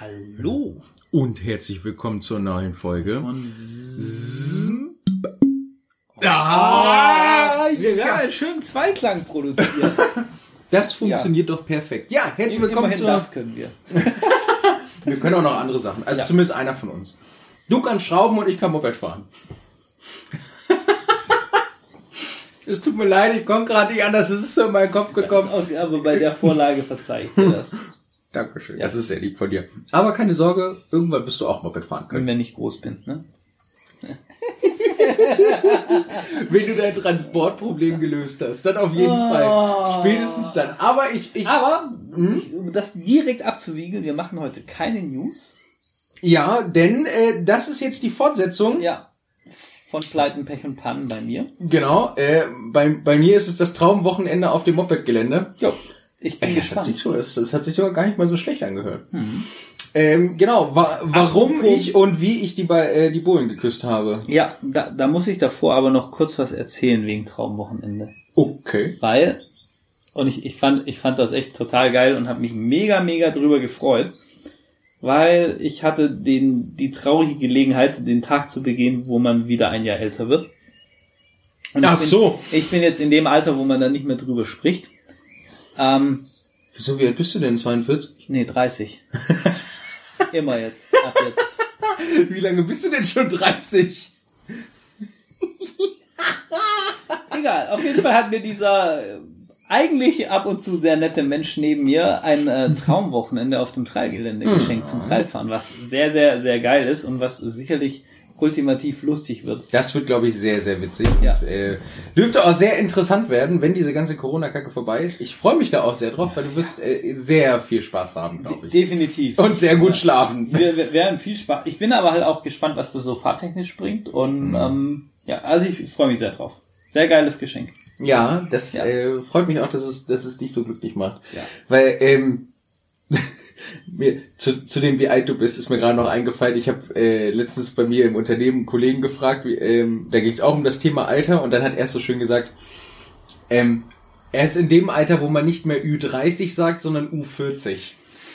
Hallo. Und herzlich willkommen zur neuen Folge. Und Ah, wir ja, haben einen schönen Zweiklang produziert. das funktioniert doch perfekt. Ja, herzlich willkommen Immerhin zur... das können wir. Wir können auch noch andere Sachen. Also Ja. zumindest einer von uns. Du kannst schrauben und ich kann Moped fahren. Es tut mir leid, ich komme gerade nicht anders. Es ist so in meinen Kopf gekommen. Aber bei der Vorlage verzeih ich dir das, Dankeschön. Das ist sehr lieb von dir. Aber keine Sorge, irgendwann wirst du auch Moped fahren können. wenn ich groß bin. Ne? Wenn du dein Transportproblem gelöst hast, dann auf jeden Fall. Spätestens dann. Aber ich, ich, Aber, ich, um das direkt abzuwiegeln, wir machen heute keine News. ja, denn äh, das ist jetzt die Fortsetzung. Ja. Von Pleiten, Pech und Pannen bei mir. Genau. Äh, bei, bei mir ist es das Traumwochenende auf dem Mopedgelände. Jo. Ich bin Ey, das, hat sich, das, das hat sich sogar gar nicht mal so schlecht angehört. Ähm, genau, wa warum Apropos- ich und wie ich die, Ba- äh, die Bullen geküsst habe. Ja, da, da muss ich davor aber noch kurz was erzählen wegen Traumwochenende. Okay. Weil, und ich, ich, fand, ich fand das echt total geil und habe mich mega, mega drüber gefreut, weil ich hatte den, die traurige Gelegenheit, den Tag zu begehen, wo man wieder ein Jahr älter wird. Und Ach ich bin, so. Ich bin jetzt in dem Alter, wo man dann nicht mehr drüber spricht. Ähm, Wieso, wie alt bist du denn? 42? nee, 30. Immer jetzt, ab jetzt. Wie lange bist du denn schon 30? Egal, auf jeden Fall hat mir dieser äh, eigentlich ab und zu sehr nette Mensch neben mir ein äh, Traumwochenende auf dem Trailgelände geschenkt zum Trailfahren, was sehr, sehr, sehr geil ist und was sicherlich ultimativ lustig wird. Das wird, glaube ich, sehr, sehr witzig. Ja. Und, äh, dürfte auch sehr interessant werden, wenn diese ganze Corona-Kacke vorbei ist. Ich freue mich da auch sehr drauf, weil du wirst äh, sehr viel Spaß haben, glaube ich. Definitiv. Und sehr gut schlafen. wir, wir werden viel Spaß. Ich bin aber halt auch gespannt, was das so fahrtechnisch bringt und ähm, ja, also ich freue mich sehr drauf. Sehr geiles Geschenk. Ja, das Ja. Äh, freut mich auch, dass es, dass es dich so glücklich macht. Ja. Weil, ähm, mir, zu, zu dem, wie alt du bist, ist mir gerade noch eingefallen. Ich habe äh, letztens bei mir im Unternehmen einen Kollegen gefragt, wie, ähm, da ging es auch um das Thema Alter und dann hat er so schön gesagt, ähm, er ist in dem Alter, wo man nicht mehr Ü30 sagt, sondern U40.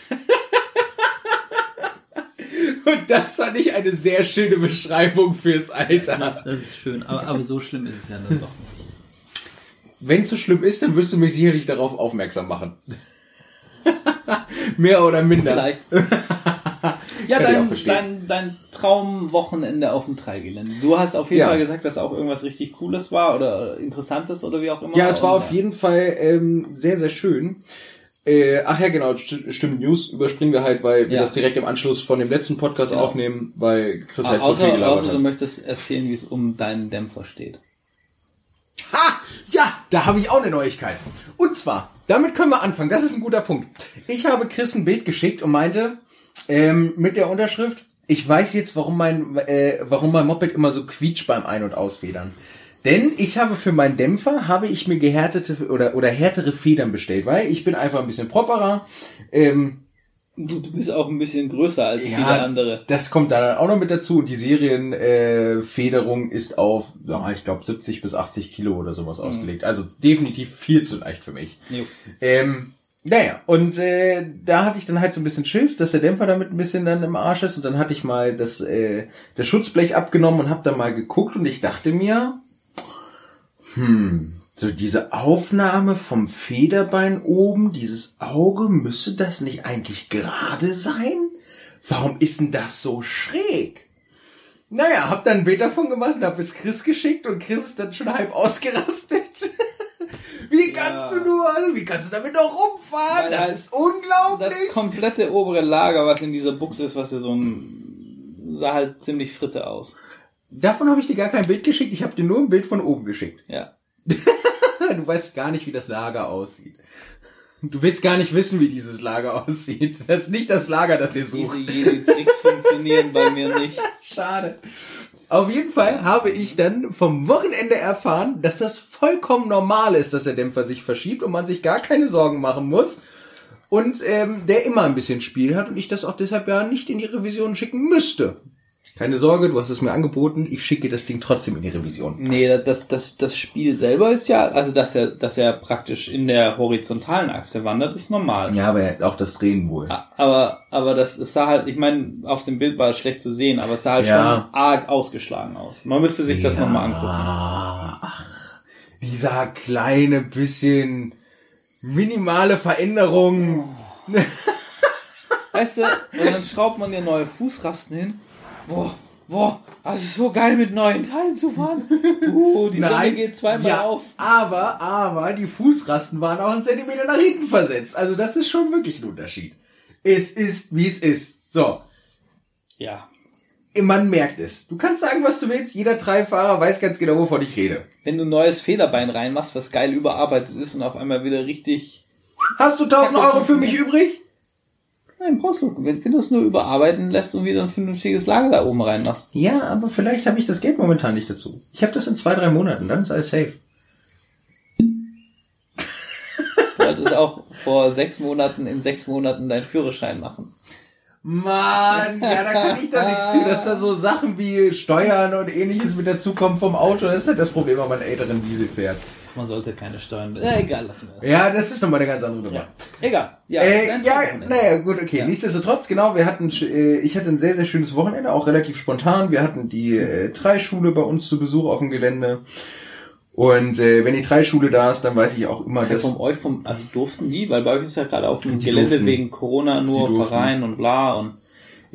und das fand ich eine sehr schöne Beschreibung fürs Alter. Das ist schön, aber, aber so schlimm ist es ja dann doch nicht. Wenn es so schlimm ist, dann wirst du mich sicherlich darauf aufmerksam machen. Mehr oder minder. Vielleicht. ja, dein, dein, dein Traumwochenende auf dem Trailgelände. Du hast auf jeden Ja. Fall gesagt, dass auch irgendwas richtig Cooles war oder Interessantes oder wie auch immer. Ja, es war auf jeden Fall ähm, sehr, sehr schön. Äh, ach ja, genau, st stimmt, News überspringen wir halt, weil wir Ja. das direkt im Anschluss von dem letzten Podcast Genau. aufnehmen, weil Chris halt Ah, so viel außer, gelabert außer du möchtest erzählen, wie es um deinen Dämpfer steht. Ha! Ja, da habe ich auch eine Neuigkeit. Und zwar, damit können wir anfangen. Das ist ein guter Punkt. Ich habe Chris ein Bild geschickt und meinte, ähm, mit der Unterschrift, ich weiß jetzt, warum mein, äh, warum mein Moped immer so quietscht beim Ein- und Ausfedern. Denn ich habe für meinen Dämpfer, habe ich mir gehärtete oder, oder härtere Federn bestellt, weil ich bin einfach ein bisschen properer. Ähm, Du, bist auch ein bisschen größer als viele ja, andere. das kommt da dann auch noch mit dazu. Und die Serienfederung äh, ist auf, ja, ich glaube, 70 bis 80 Kilo oder sowas ausgelegt. Also definitiv viel zu leicht für mich. Jo. Ähm, naja, und äh, da hatte ich dann halt so ein bisschen Schiss, dass der Dämpfer damit ein bisschen dann im Arsch ist. Und dann hatte ich mal das, äh, das Schutzblech abgenommen und habe da mal geguckt und ich dachte mir, hm, so diese Aufnahme vom Federbein oben, dieses Auge, müsste das nicht eigentlich gerade sein? Warum ist denn das so schräg? Naja, hab dann ein Bild davon gemacht und hab es Chris geschickt und Chris ist dann schon halb ausgerastet. Wie kannst Ja. du nur, also, wie kannst du damit noch rumfahren? Das halt ist unglaublich. Das komplette obere Lager, was in dieser Buchse ist, was ja so ein, sah halt ziemlich fritte aus. Davon habe ich dir gar kein Bild geschickt, ich habe dir nur ein Bild von oben geschickt. Ja. Du weißt gar nicht, wie das Lager aussieht. Du willst gar nicht wissen, wie dieses Lager aussieht. Das ist nicht das Lager, das ihr Diese sucht. Jedi-Tricks funktionieren bei mir nicht. Schade. Auf jeden Fall habe ich dann vom Wochenende erfahren, dass das vollkommen normal ist, dass der Dämpfer sich verschiebt und man sich gar keine Sorgen machen muss. Und ähm, der immer ein bisschen Spiel hat und ich das auch deshalb ja nicht in die Revision schicken müsste. Keine Sorge, du hast es mir angeboten, ich schicke das Ding trotzdem in die Revision. Nee, das, das, das Spiel selber ist ja, also dass er, dass er praktisch in der horizontalen Achse wandert, ist normal. Ja, aber auch das Drehen wohl. Aber, aber das, es sah halt, ich meine, auf dem Bild war es schlecht zu sehen, aber es sah halt Ja. schon arg ausgeschlagen aus. Man müsste sich das Ja. nochmal angucken. Ach, dieser kleine bisschen minimale Veränderung. Weißt du, und dann schraubt man dir neue Fußrasten hin. Boah, boah, also so geil mit neuen Teilen zu fahren. Uh, die Sonne geht zweimal ja, auf. Aber, aber die Fußrasten waren auch einen Zentimeter nach hinten versetzt. Also das ist schon wirklich ein Unterschied. Es ist, wie es ist. So. Ja. Man merkt es. Du kannst sagen, was du willst. Jeder Dreifahrer weiß ganz genau, wovon ich rede. Wenn du ein neues Federbein reinmachst, was geil überarbeitet ist und auf einmal wieder richtig. Hast du 1000 Euro für mich übrig? Nein, brauchst du. Wenn, wenn du es nur überarbeiten lässt und wieder ein vernünftiges Lager da oben reinmachst. Ja, aber vielleicht habe ich das Geld momentan nicht dazu. Ich habe das in zwei, drei Monaten. Dann ist alles safe. Du solltest auch vor sechs Monaten in sechs Monaten deinen Führerschein machen. Mann, ja, da kann ich doch nichts für, dass da so Sachen wie Steuern und ähnliches mit dazukommen vom Auto. Das ist halt das Problem, wenn man einen älteren Diesel fährt. Man sollte keine Steuern. Ja, egal, lassen wir das. Ja, das ist nochmal eine ganz andere Nummer. Ja. Egal. Ja, Äh, ja, naja, gut, okay. Nichtsdestotrotz, genau, wir hatten, äh, ich hatte ein sehr, sehr schönes Wochenende, auch relativ spontan. Wir hatten die äh, Dreischule bei uns zu Besuch auf dem Gelände. Und äh, wenn die Dreischule da ist, dann weiß ich auch immer, Ja, dass... vom euch, vom, also durften die, weil bei euch ist ja gerade auf dem Gelände durften. wegen Corona nur. Verein und bla und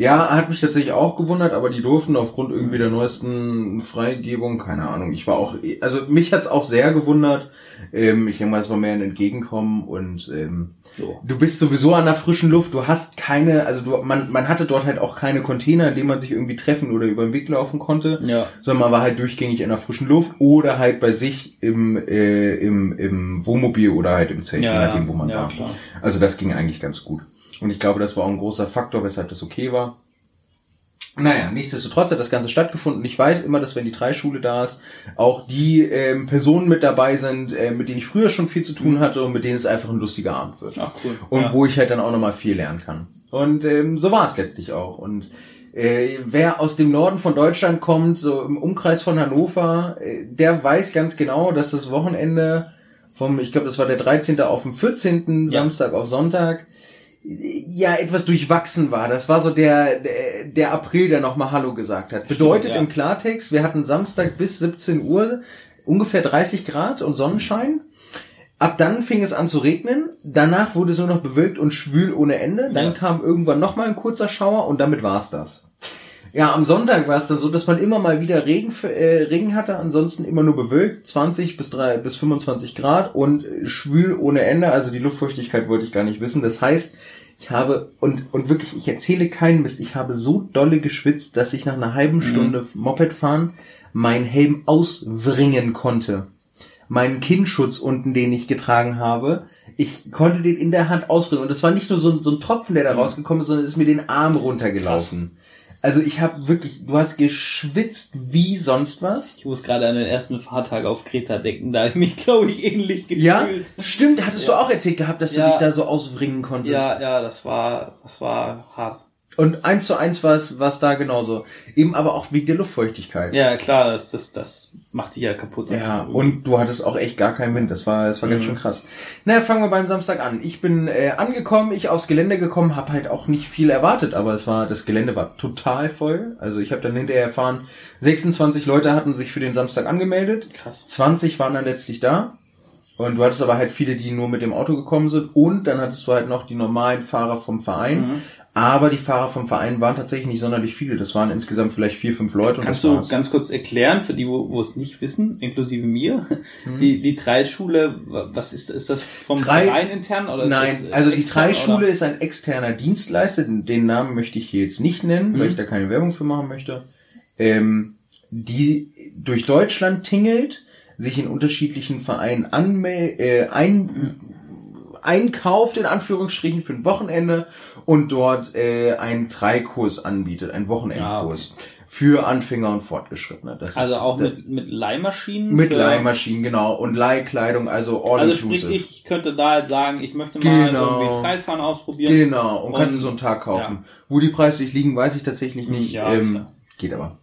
Ja, hat mich tatsächlich auch gewundert, aber die durften aufgrund irgendwie der neuesten Freigebung, keine Ahnung. Ich war auch, also mich hat's auch sehr gewundert. Ähm, ich denke mal, es war mehr ein Entgegenkommen und ähm, So. du bist sowieso an der frischen Luft. Du hast keine, also du, man, man hatte dort halt auch keine Container, in denen man sich irgendwie treffen oder über den Weg laufen konnte, Ja. sondern man war halt durchgängig in der frischen Luft oder halt bei sich im äh, im, im Wohnmobil oder halt im Zelt, Ja, je nachdem, ja. wo man Ja, war. klar. Also das ging eigentlich ganz gut. Und ich glaube, das war auch ein großer Faktor, weshalb das okay war. Naja, nichtsdestotrotz hat das Ganze stattgefunden. Ich weiß immer, dass wenn die Dreischule da ist, auch die ähm, Personen mit dabei sind, äh, mit denen ich früher schon viel zu tun hatte und mit denen es einfach ein lustiger Abend wird. Ach, cool. Und Ja. wo ich halt dann auch nochmal viel lernen kann. Und ähm, so war es letztlich auch. Und äh, wer aus dem Norden von Deutschland kommt, so im Umkreis von Hannover, äh, der weiß ganz genau, dass das Wochenende vom, ich glaube, das war der 13. auf den 14. Ja. Samstag auf Sonntag, ja etwas durchwachsen war. Das war so der der, der April, der nochmal Hallo gesagt hat. Bedeutet ja. im Klartext, wir hatten Samstag bis 17 Uhr ungefähr 30 Grad und Sonnenschein. Ab dann fing es an zu regnen. Danach wurde es nur noch bewölkt und schwül ohne Ende. Dann Ja. kam irgendwann nochmal ein kurzer Schauer und damit war's das. Ja, am Sonntag war es dann so, dass man immer mal wieder Regen, für- äh, Regen hatte, ansonsten immer nur bewölkt, 20 bis, 3, bis 25 Grad und äh, schwül ohne Ende, also die Luftfeuchtigkeit wollte ich gar nicht wissen. Das heißt, ich habe, und, und wirklich, ich erzähle keinen Mist, ich habe so dolle geschwitzt, dass ich nach einer halben Stunde Moped fahren meinen Helm auswringen konnte. Meinen Kinnschutz unten, den ich getragen habe, ich konnte den in der Hand ausbringen. Und das war nicht nur so, ein- so ein Tropfen, der da rausgekommen ist, sondern es ist mir den Arm runtergelaufen. Also ich habe wirklich, du hast geschwitzt wie sonst was. ich muss gerade an den ersten Fahrtag auf Kreta denken, da habe ich mich, glaube ich, ähnlich gefühlt. Ja, stimmt, hattest du auch erzählt gehabt, dass du Ja. dich da so auswringen konntest. Ja, ja, das war, das war hart. Und eins zu eins war es da genauso. Eben aber auch wegen der Luftfeuchtigkeit. Ja, klar, das, das, das macht dich ja kaputt. Ja, und du hattest auch echt gar keinen Wind. Das war, das war ganz schön krass. Naja, fangen wir beim Samstag an. Ich bin äh, angekommen, ich aufs Gelände gekommen, habe halt auch nicht viel erwartet, aber es war, das Gelände war total voll. Also ich habe dann hinterher erfahren, 26 Leute hatten sich für den Samstag angemeldet. Krass. 20 waren dann letztlich da. Und du hattest aber halt viele, die nur mit dem Auto gekommen sind. Und dann hattest du halt noch die normalen Fahrer vom Verein. Mhm. Aber die Fahrer vom Verein waren tatsächlich nicht sonderlich viele. Das waren insgesamt vielleicht vier, fünf Leute. Und Kannst das du war's. ganz kurz erklären, für die, wo, wo es nicht wissen, inklusive mir, Mhm. die, die Trailschule, was ist, ist das vom Drei- Verein intern oder ist Nein, das, äh, also die extern, Dreischule oder? ist ein externer Dienstleister. Den den Namen möchte ich hier jetzt nicht nennen, Mhm. weil ich da keine Werbung für machen möchte. Ähm, die durch Deutschland tingelt, sich in unterschiedlichen Vereinen anmel äh, ein einkauft in Anführungsstrichen für ein Wochenende und dort äh, einen Dreikurs anbietet, einen Wochenendkurs für Anfänger und Fortgeschrittene. Das Also ist, auch mit, mit Leihmaschinen? mit Leihmaschinen, genau, und Leihkleidung, also all Also sprich, inclusive. ich könnte da jetzt sagen, ich möchte mal Genau. irgendwie Trailfahren ausprobieren. Genau, und kannst Und- du so einen Tag kaufen. ja. Wo die preislich liegen, weiß ich tatsächlich nicht. Ja, ähm, geht aber.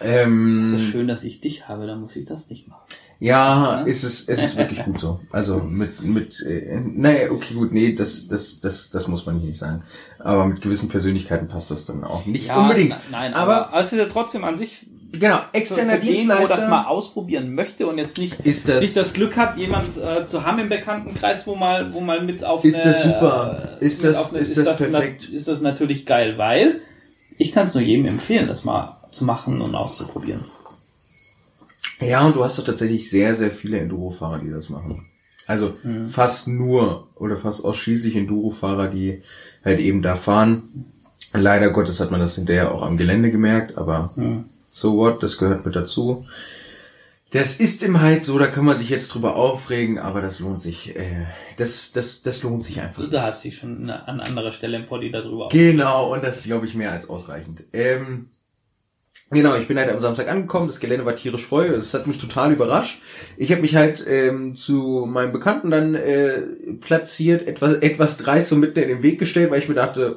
Ähm, Es ist schön, dass ich dich habe, dann muss ich das nicht machen. Ja, Ja. ist es, es ist wirklich gut so. Also mit, mit, äh, naja, okay, gut, nee, das, das, das, das muss man hier nicht sagen. Aber mit gewissen Persönlichkeiten passt das dann auch nicht unbedingt. na- Nein, aber, aber, es ist ja trotzdem an sich genau, externer für den, wo Dienstleister. das mal ausprobieren möchte und jetzt nicht, Ist das- nicht das Glück hat, jemand äh, zu haben im Bekanntenkreis, wo mal, wo mal mit auf Ist eine, das super? äh, Ist das- eine- ist das na- perfekt? ist das natürlich geil, weil ich kann es nur jedem empfehlen, das mal zu machen und auszuprobieren. Ja, und du hast doch tatsächlich sehr, sehr viele Enduro-Fahrer, die das machen. Also Mhm. fast nur oder fast ausschließlich Enduro-Fahrer, die halt eben da fahren. Leider Gottes hat man das hinterher auch am Gelände gemerkt, aber Mhm. so what, das gehört mit dazu. Das ist im halt so, da kann man sich jetzt drüber aufregen, aber das lohnt sich, äh, das, das, das lohnt sich einfach. Du hast dich schon an anderer Stelle im Poddy darüber Genau, und das ist, glaube ich, mehr als ausreichend. Ähm, genau, ich bin halt am Samstag angekommen, das Gelände war tierisch voll, das hat mich total überrascht. Ich habe mich halt ähm, zu meinem Bekannten dann äh, platziert, etwas, etwas dreist so mitten in den Weg gestellt, weil ich mir dachte,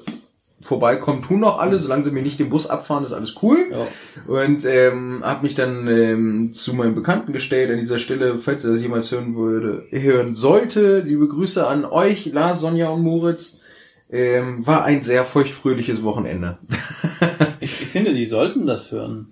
vorbeikommen tun noch alle, solange sie mir nicht den Bus abfahren, ist alles cool. Ja. Und ähm, habe mich dann ähm, zu meinem Bekannten gestellt an dieser Stelle, falls er das jemals hören würde, hören sollte. Liebe Grüße an euch, Lars, Sonja und Moritz. Ähm, war ein sehr feuchtfröhliches Wochenende. Finde, die sollten das hören.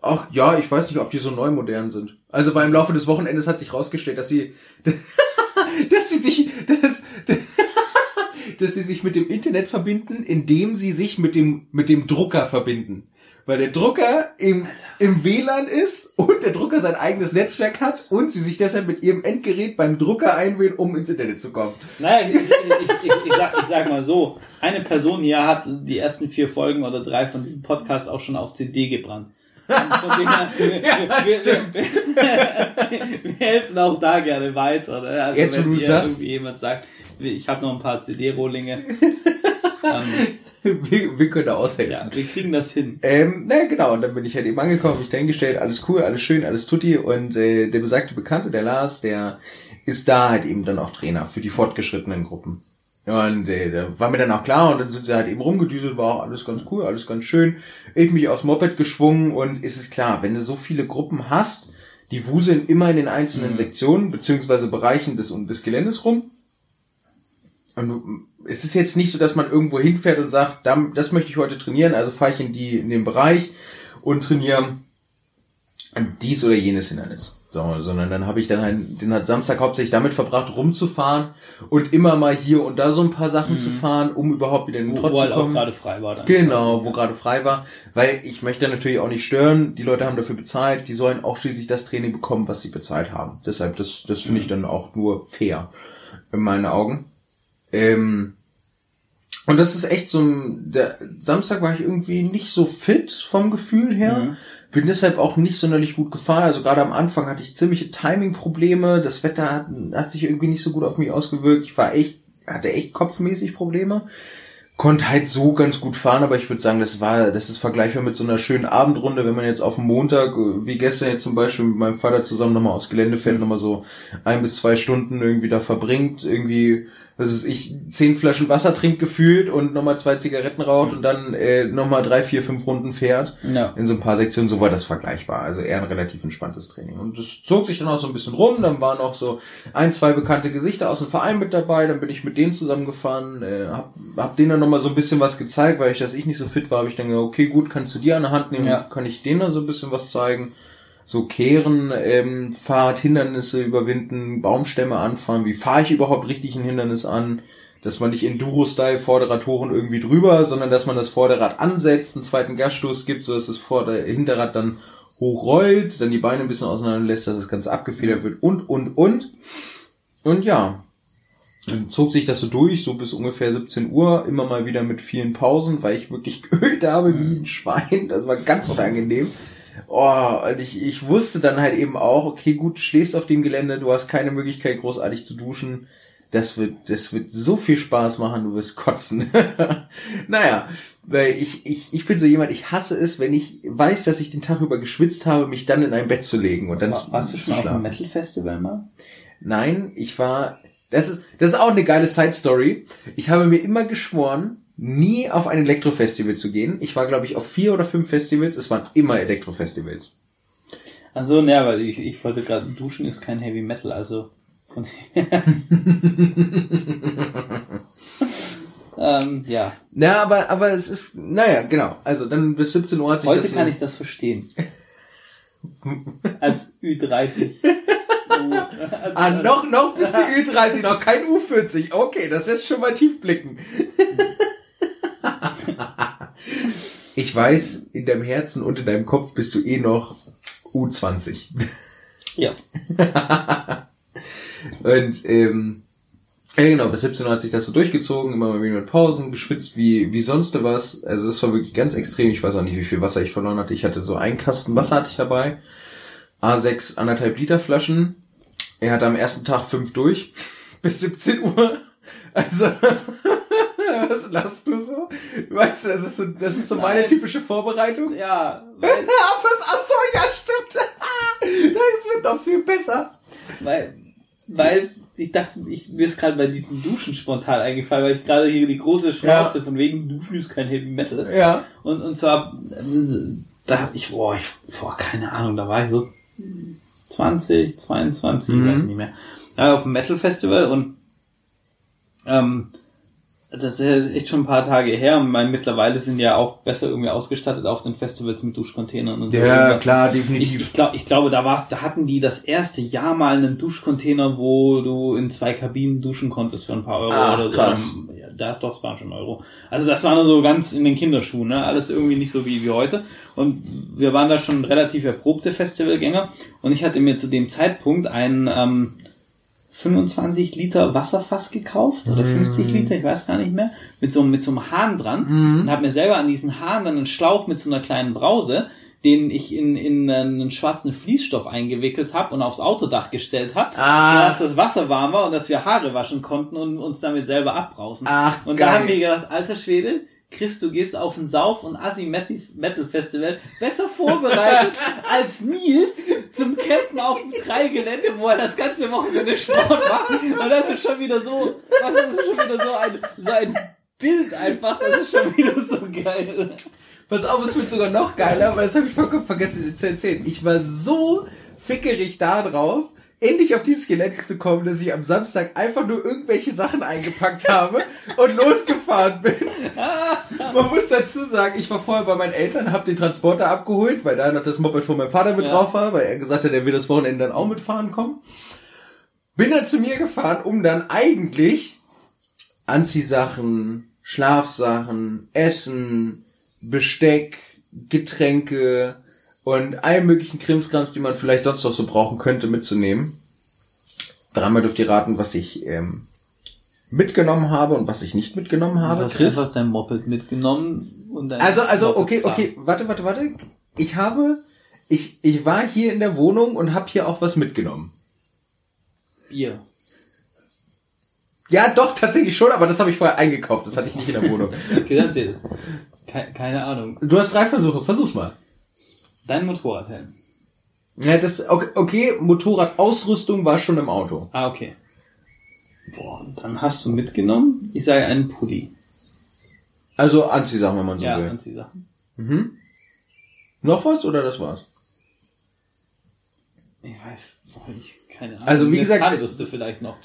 Ach ja, ich weiß nicht, ob die so neu modern sind. Also weil im Laufe des Wochenendes hat sich rausgestellt, dass sie, dass sie sich, dass, dass sie sich mit dem Internet verbinden, indem sie sich mit dem, mit dem Drucker verbinden. Weil der Drucker im, im WLAN ist und der Drucker sein eigenes Netzwerk hat und sie sich deshalb mit ihrem Endgerät beim Drucker einwählen, um ins Internet zu kommen. Naja, ich, ich, ich, ich, sag, ich sag mal so, eine Person hier hat die ersten vier Folgen oder drei von diesem Podcast auch schon auf CD gebrannt. Und Von dem her, wir, Ja, wir, stimmt. Wir, wir helfen auch da gerne weiter. Ne? Also Jetzt, wo wenn du sagst. irgendwie jemand sagt, ich habe noch ein paar CD-Rohlinge, ähm, Wir, wir können da aushelfen. ja, wir kriegen das hin. Ähm, na genau, und dann bin ich halt eben angekommen, mich dahingestellt, alles cool, alles schön, alles tutti und äh, der besagte Bekannte, der Lars, der ist da halt eben dann auch Trainer für die fortgeschrittenen Gruppen. Und äh, da war mir dann auch klar und dann sind sie halt eben rumgedüselt, war auch alles ganz cool, alles ganz schön. Ich mich aufs Moped geschwungen und ist es klar, wenn du so viele Gruppen hast, die wuseln immer in den einzelnen Sektionen beziehungsweise Bereichen des, des Geländes rum. Und es ist jetzt nicht so, dass man irgendwo hinfährt und sagt, da- das möchte ich heute trainieren, also fahre ich in die in den Bereich und trainiere dies oder jenes Hindernis. So, sondern dann habe ich dann halt, den hat Samstag hauptsächlich damit verbracht, rumzufahren und immer mal hier und da so ein paar Sachen zu fahren, um überhaupt wieder in den Wo, Trott wo zu kommen. gerade frei war. Dann. Genau, wo gerade frei war, weil ich möchte natürlich auch nicht stören. Die Leute haben dafür bezahlt, die sollen auch schließlich das Training bekommen, was sie bezahlt haben. Deshalb, das, das finde ich dann auch nur fair in meinen Augen. Ähm, und das ist echt so ein, der Samstag war ich irgendwie nicht so fit vom Gefühl her. Bin deshalb auch nicht sonderlich gut gefahren. Also gerade am Anfang hatte ich ziemliche Timing-Probleme. Das Wetter hat, hat sich irgendwie nicht so gut auf mich ausgewirkt. Ich war echt, hatte echt kopfmäßig Probleme konnte halt so ganz gut fahren, aber ich würde sagen, das war, das ist vergleichbar mit so einer schönen Abendrunde, wenn man jetzt auf dem Montag, äh, wie gestern jetzt zum Beispiel mit meinem Vater zusammen nochmal aufs Gelände fährt, nochmal so ein bis zwei Stunden irgendwie da verbringt, irgendwie, ist ich, zehn Flaschen Wasser trinkt gefühlt und nochmal zwei Zigaretten raucht und dann äh, nochmal drei, vier, fünf Runden fährt. Ja. In so ein paar Sektionen, so war das vergleichbar. Also eher ein relativ entspanntes Training. Und das zog sich dann auch so ein bisschen rum. Dann waren noch so ein, zwei bekannte Gesichter aus dem Verein mit dabei. Dann bin ich mit denen zusammengefahren, äh, hab, hab denen dann nochmal so ein bisschen was gezeigt, weil ich, dass ich nicht so fit war, habe ich dann gesagt, okay, gut, kannst du dir an der Hand nehmen, Ja. kann ich denen dann so ein bisschen was zeigen. So kehren, ähm, Fahrradhindernisse überwinden, Baumstämme anfahren, wie fahre ich überhaupt richtig ein Hindernis an, dass man nicht Enduro-Style Vorderradtoren irgendwie drüber, sondern dass man das Vorderrad ansetzt, einen zweiten Gasstoß gibt, so dass das Vorder Hinterrad dann hochrollt, dann die Beine ein bisschen auseinander lässt, dass das Ganze abgefedert wird und, und, und. Und ja, dann zog sich das so durch, so bis ungefähr 17 Uhr, immer mal wieder mit vielen Pausen, weil ich wirklich geölt habe wie ein Schwein. Das war ganz unangenehm. Oh, und ich, ich wusste dann halt eben auch, okay, gut, du schläfst auf dem Gelände, du hast keine Möglichkeit, großartig zu duschen. Das wird, das wird so viel Spaß machen, du wirst kotzen. naja, weil ich, ich, ich bin so jemand, ich hasse es, wenn ich weiß, dass ich den Tag über geschwitzt habe, mich dann in ein Bett zu legen und dann War- Warst du schon auf einem Metal-Festival mal? Nein, ich war. Das ist, das ist auch eine geile Side Story. Ich habe mir immer geschworen, nie auf ein Elektrofestival zu gehen. Ich war, glaube ich, auf vier oder fünf Festivals. Es waren immer Elektrofestivals. Also, ne, weil ich, ich wollte gerade, Duschen ist kein Heavy Metal, also. ähm, ja. Ja, aber, aber es ist, naja, genau. Also dann bis 17 Uhr hat sich Heute das... kann ich das verstehen. Als Ü30. Ah, noch, noch bis die Ü30, noch kein U40. Okay, das lässt schon mal tief blicken. Ich weiß, in deinem Herzen und in deinem Kopf bist du eh noch U20. Ja. Und ähm, ja genau, bis 17 Uhr hat sich das so durchgezogen, immer mal wieder mit Pausen, geschwitzt wie, wie sonst was. Also das war wirklich ganz extrem. Ich weiß auch nicht, wie viel Wasser ich verloren hatte. Ich hatte so einen Kasten Wasser hatte ich dabei. A6 anderthalb Liter Flaschen. Er hatte am ersten Tag fünf durch. Bis 17 Uhr. Also, was lachst du so? Weißt du, das ist so, das ist so meine typische Vorbereitung. Ja, weil, Ach, so, ja, stimmt. Das wird noch viel besser. weil, weil ich dachte, ich, mir ist gerade bei diesem Duschen spontan eingefallen, weil ich gerade hier die große Schnauze von wegen Duschen ist kein Heavy Metal. Ja. Und, und zwar, da hab ich, boah, ich, boah, keine Ahnung, da war ich so 20, 22, ich weiß nicht mehr. Ja, auf dem Metal Festival und ähm, das ist echt schon ein paar Tage her und mein, mittlerweile sind ja auch besser irgendwie ausgestattet auf den Festivals mit Duschcontainern und so. Ja, irgendwas. klar, Ich, definitiv. ich glaube, ich glaube, da war's, da hatten die das erste Jahr mal einen Duschcontainer, wo du in zwei Kabinen duschen konntest für ein paar Euro Ach, oder so. krass. Ja, da doch, es waren schon Euro. Also das war nur so ganz in den Kinderschuhen, ne? Alles irgendwie nicht so wie, wie heute. Und wir waren da schon relativ erprobte Festivalgänger. Und ich hatte mir zu dem Zeitpunkt ein ähm, 25 Liter Wasserfass gekauft oder 50 Liter, ich weiß gar nicht mehr, mit so, einem- mit so einem Hahn dran und habe mir selber an diesen Hahn dann einen Schlauch mit so einer kleinen Brause, den ich in, in einen schwarzen Fließstoff eingewickelt habe und aufs Autodach gestellt habe, Ah. dass das Wasser warm war und dass wir Haare waschen konnten und uns damit selber abbrausen. Ach, und geil. da haben wir gedacht, alter Schwede, Chris, du gehst auf ein Sauf- und Assi-Metal-Festival besser vorbereitet als Nils zum Campen auf dem Dreigelände, wo er das ganze Wochenende Sport macht. Und das ist schon wieder so, was das ist schon wieder so ein, so ein Bild einfach, das ist schon wieder so geil. Pass auf, es wird sogar noch geiler, weil das habe ich vollkommen vergessen zu erzählen. Ich war so fickerig da drauf, endlich auf dieses Gelände zu kommen, dass ich am Samstag einfach nur irgendwelche Sachen eingepackt habe und losgefahren bin. Man muss dazu sagen, ich war vorher bei meinen Eltern, habe den Transporter abgeholt, weil da noch das Moped von meinem Vater mit Ja. drauf war, weil er gesagt hat, er will das Wochenende dann auch mitfahren kommen. Bin dann zu mir gefahren, um dann eigentlich Anziehsachen, Schlafsachen, Essen, Besteck, Getränke und allen möglichen Krimskrams, die man vielleicht sonst noch so brauchen könnte, mitzunehmen. Dreimal dürft ihr raten, was ich ähm, mitgenommen habe und was ich nicht mitgenommen habe. Du hast Chris? einfach dein Moped mitgenommen und dein Also, also, okay, okay, warte, warte, warte. Ich habe, ich, ich war hier in der Wohnung und habe hier auch was mitgenommen. Bier. Ja, doch, tatsächlich schon, aber das habe ich vorher eingekauft. Das hatte ich nicht in der Wohnung. Okay, dann keine Ahnung. Du hast drei Versuche, versuch's mal. Dein Motorradhelm. Ja, das, okay, okay, Motorradausrüstung war schon im Auto. Ah, okay. Boah, und dann hast du mitgenommen, ich sage einen Pulli. Also Anziehsachen, wenn man so Ja, will. Anziehsachen. Noch was oder das war's? Ich weiß, ich, keine Ahnung. Also, wie Eine gesagt, Zahnbürste vielleicht noch.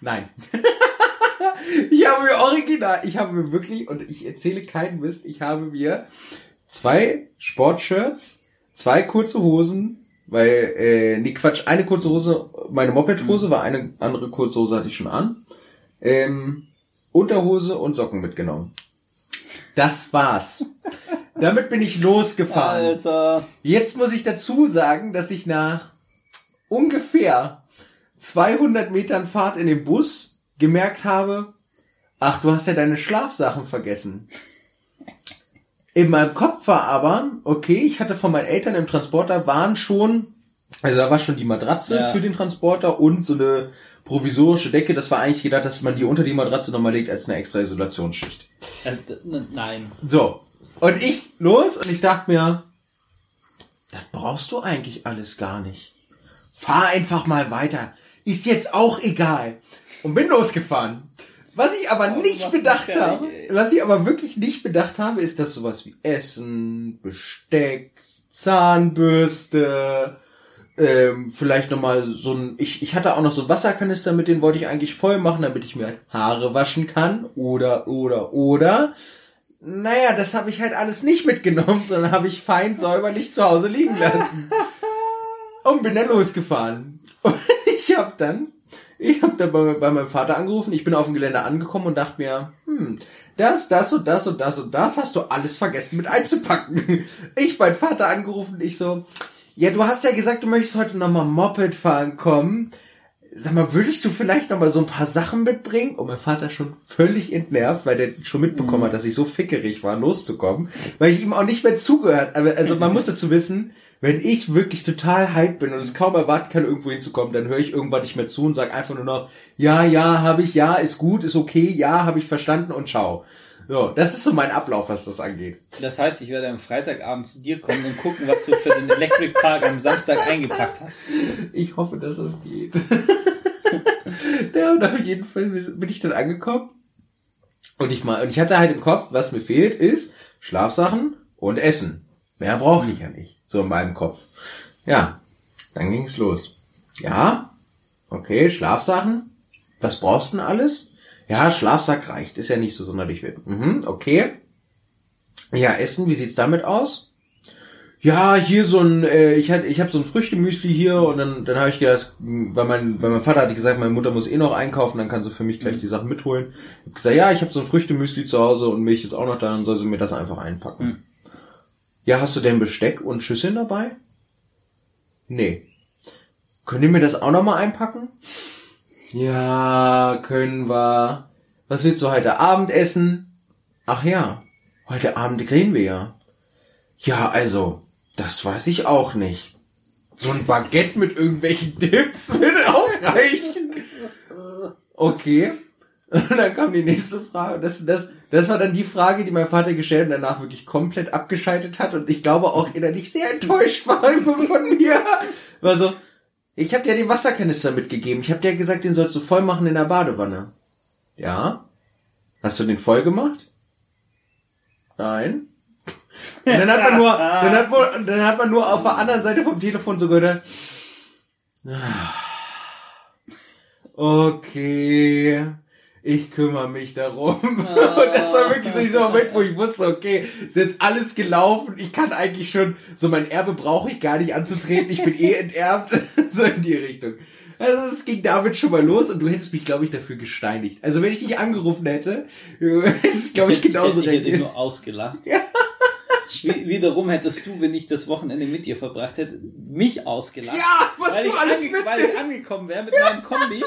Nein. ich habe mir original, ich habe mir wirklich, und ich erzähle keinen Mist, ich habe mir zwei Sportshirts, zwei kurze Hosen, weil, äh, nee, Quatsch, eine kurze Hose, meine Mopedhose war eine andere kurze Hose hatte ich schon an, ähm, Unterhose und Socken mitgenommen. Das war's. Damit bin ich losgefahren. Alter. Jetzt muss ich dazu sagen, dass ich nach ungefähr 200 Metern Fahrt in dem Bus gemerkt habe, ach, du hast ja deine Schlafsachen vergessen. In meinem Kopf war aber, okay, ich hatte von meinen Eltern im Transporter waren schon, also da war schon die Matratze Ja. für den Transporter und so eine provisorische Decke. Das war eigentlich gedacht, dass man die unter die Matratze nochmal legt als eine extra Isolationsschicht. Äh, nein. So. Und ich los und ich dachte mir, das brauchst du eigentlich alles gar nicht. Fahr einfach mal weiter. Ist jetzt auch egal. Und bin losgefahren. Was ich aber Oh, nicht bedacht habe, ey. was ich aber wirklich nicht bedacht habe, ist, dass sowas wie Essen, Besteck, Zahnbürste, ähm, vielleicht nochmal so ein, ich, ich hatte auch noch so einen Wasserkanister, mit den wollte ich eigentlich voll machen, damit ich mir halt Haare waschen kann, oder, oder, oder. Naja, das habe ich halt alles nicht mitgenommen, sondern habe ich fein säuberlich zu Hause liegen lassen. Und bin dann losgefahren. Und ich habe dann, ich habe dann bei, bei meinem Vater angerufen, ich bin auf dem Gelände angekommen und dachte mir, hm, das, das und das und das und das hast du alles vergessen mit einzupacken. Ich meinen Vater angerufen ich so, ja, du hast ja gesagt, du möchtest heute nochmal Moped fahren kommen. Sag mal, würdest du vielleicht nochmal so ein paar Sachen mitbringen? Und mein Vater schon völlig entnervt, weil der schon mitbekommen hat, dass ich so fickerig war, loszukommen, weil ich ihm auch nicht mehr zugehört. Also man muss dazu wissen, wenn ich wirklich total hyped bin und es kaum erwarten kann, irgendwo hinzukommen, dann höre ich irgendwann nicht mehr zu und sage einfach nur noch, ja, ja, habe ich, ja, ist gut, ist okay, ja, habe ich verstanden und ciao. So, das ist so mein Ablauf, was das angeht. Das heißt, ich werde am Freitagabend zu dir kommen und gucken, was du für den Electric Park am Samstag eingepackt hast. Ich hoffe, dass es geht. ja, und auf jeden Fall bin ich dann angekommen. Und ich mal, und ich hatte halt im Kopf, was mir fehlt, ist Schlafsachen und Essen. Mehr brauche ich ja nicht. So in meinem Kopf. Ja, dann ging's los. Ja, okay, Schlafsachen. Was brauchst du denn alles? Ja, Schlafsack reicht, ist ja nicht so sonderlich wild. Mhm, okay. Ja, Essen, wie sieht's damit aus? Ja, hier so ein, äh, ich hatte, ich habe so ein Früchtemüsli hier und dann, dann habe ich gedacht, weil mein, weil mein Vater hatte gesagt, meine Mutter muss eh noch einkaufen, dann kann sie für mich gleich die Sachen mitholen. Ich hab gesagt, ja, ich habe so ein Früchtemüsli zu Hause und Milch ist auch noch da, dann soll sie mir das einfach einpacken. Ja, hast du denn Besteck und Schüsseln dabei? Nee. Könnt ihr mir das auch noch mal einpacken? Ja, können wir. Was willst du heute Abend essen? Ach ja, heute Abend grillen wir ja. Ja, also, das weiß ich auch nicht. So ein Baguette mit irgendwelchen Dips würde auch reichen. Okay. Und dann kam die nächste Frage. Das, das, das war dann die Frage, die mein Vater gestellt und danach wirklich komplett abgeschaltet hat. Und ich glaube auch innerlich sehr enttäuscht war von mir. War so, ich habe dir den Wasserkanister mitgegeben. Ich habe dir gesagt, den sollst du voll machen in der Badewanne. Ja? Hast du den voll gemacht? Nein. Und dann hat man nur, dann hat man, dann hat man nur auf der anderen Seite vom Telefon so gehört. "Ah, Okay, ich kümmere mich darum. Und das war wirklich so dieser Moment, wo ich wusste, okay, ist jetzt alles gelaufen. Ich kann eigentlich schon, so mein Erbe brauche ich gar nicht anzutreten. Ich bin eh enterbt. so in die Richtung. Also es ging damit schon mal los und du hättest mich, glaube ich, dafür gesteinigt. Also wenn ich dich angerufen hätte, hättest du, glaube ich, genauso ich hätte, ich hätte nur ausgelacht. Wie, wiederum hättest du, wenn ich das Wochenende mit dir verbracht hätte, mich ausgelacht. Ja, was weil du ich alles ange Weil ich mitnimmst. angekommen wäre mit meinem Kombi,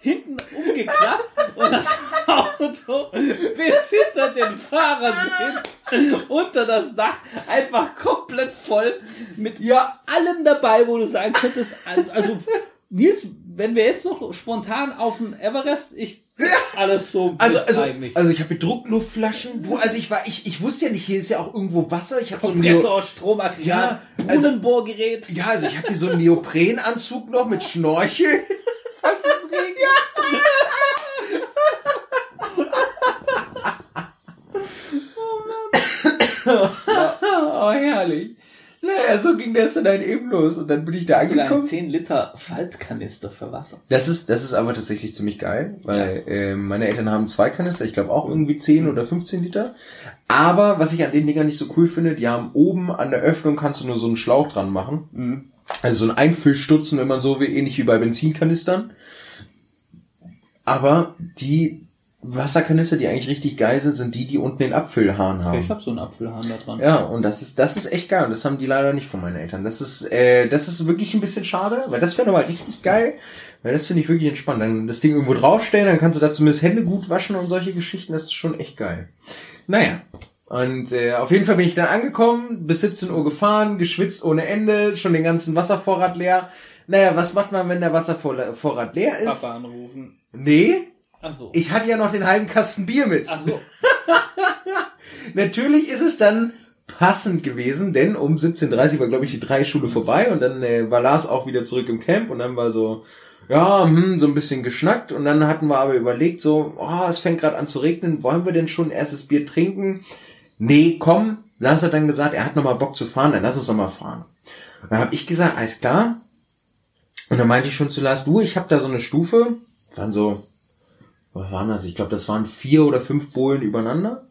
hinten umgeklappt und das Auto bis hinter den Fahrersitz unter das Dach einfach komplett voll mit Ja. allem dabei, wo du sagen könntest, also- also Nils, wenn wir jetzt noch spontan auf den Everest, ich alles so Also, also, eigentlich. also ich habe Druckluftflaschen. Du, also ich war, ich, ich wusste ja nicht, hier ist ja auch irgendwo Wasser. Ich habe so ein Stromaggregat, Ja, also- Brunnenbohrgerät. ja, also ich habe hier so einen Neoprenanzug noch mit Schnorchel. Falls es regnet. Oh, herrlich. Naja, so ging das dann halt eben los. Und dann bin ich da ein angekommen. 10 Liter Faltkanister für Wasser. Das ist, das ist aber tatsächlich ziemlich geil, weil äh, meine Eltern haben zwei Kanister, ich glaube auch irgendwie 10 oder 15 Liter. Aber was ich an den Dingern nicht so cool finde, die haben oben an der Öffnung kannst du nur so einen Schlauch dran machen. Also so ein Einfüllstutzen, wenn man so will, ähnlich wie bei Benzinkanistern. Aber die Wasserkanister, die eigentlich richtig geil sind, sind die, die unten den Abfüllhahn haben. Ich habe so einen Apfelhahn da dran. Ja, und das ist, das ist echt geil. Und das haben die leider nicht von meinen Eltern. Das ist, äh, das ist wirklich ein bisschen schade, weil das wäre nochmal richtig geil. Weil das finde ich wirklich entspannt. Dann das Ding irgendwo draufstellen, dann kannst du da zumindest Hände gut waschen und solche Geschichten. Das ist schon echt geil. Naja. Und äh, auf jeden Fall bin ich dann angekommen, bis 17 Uhr gefahren, geschwitzt ohne Ende, schon den ganzen Wasservorrat leer. Naja, was macht man, wenn der Wasservorrat leer ist? Papa anrufen. Nee, Ach so. ich hatte ja noch den halben Kasten Bier mit. Ach so. Natürlich ist es dann passend gewesen, denn um 17.30 war, glaube ich, die drei Schule vorbei und dann äh, war Lars auch wieder zurück im Camp und dann war so, ja, hm, so ein bisschen geschnackt und dann hatten wir aber überlegt, so, oh, es fängt gerade an zu regnen, wollen wir denn schon erstes Bier trinken? Nee, komm. Lars hat dann gesagt, er hat nochmal Bock zu fahren, dann lass uns nochmal fahren. Und dann habe ich gesagt, alles klar. Und dann meinte ich schon zu Lars, du, ich habe da so eine Stufe, waren so, was waren das? Ich glaube, das waren vier oder fünf Bohlen übereinander.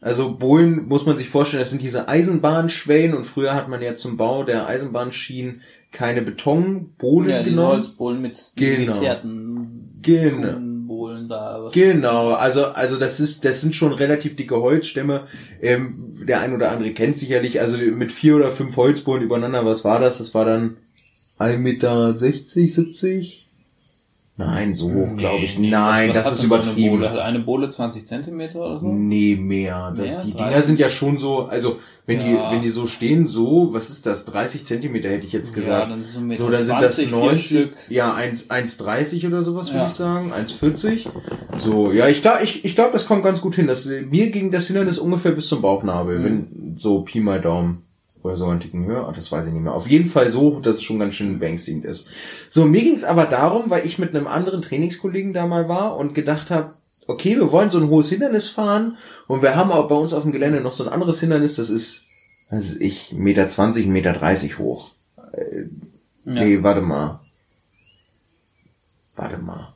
Also Bohlen muss man sich vorstellen, das sind diese Eisenbahnschwellen und früher hat man ja zum Bau der Eisenbahnschienen keine Betonbohlen Ja, genommen. Holzbohlen mit Genau. Genau. Bohlen da. Genau, also also das ist das sind schon relativ dicke Holzstämme. Ähm, der ein oder andere kennt sicherlich. Also mit vier oder fünf Holzbohlen übereinander. Was war das? Das war dann 1,60 Meter, 70? Nein, so hoch glaube ich. Nee, Nein, was- was das ist so Eine übertrieben. Bohle? Eine Bohle 20 Zentimeter oder so? Nee, mehr. Das, Mehr? die 30? Dinger sind ja schon so, also wenn Ja. die wenn die so stehen, so, was ist das? 30 Zentimeter hätte ich jetzt gesagt. dann ist es so so, dann sind das 20, vier 90, Stück. ja, 1 1,30 oder sowas würde Ja. ich sagen, 1,40. So, ja, ich glaube, ich, ich glaube, das kommt ganz gut hin. Das, mir ging das Hindernis ungefähr bis zum Mhm. Bauchnabel, wenn so Pi mal Daumen. Oder so einen Ticken höher, das weiß ich nicht mehr. Auf jeden Fall so, dass es schon ganz schön beängstigend ist. So, mir ging es aber darum, weil ich mit einem anderen Trainingskollegen da mal war und gedacht habe, okay, wir wollen so ein hohes Hindernis fahren und wir haben aber bei uns auf dem Gelände noch so ein anderes Hindernis, das ist, was ist ich, Meter 20, Meter 30 hoch. Äh, Nee, warte mal. Warte mal.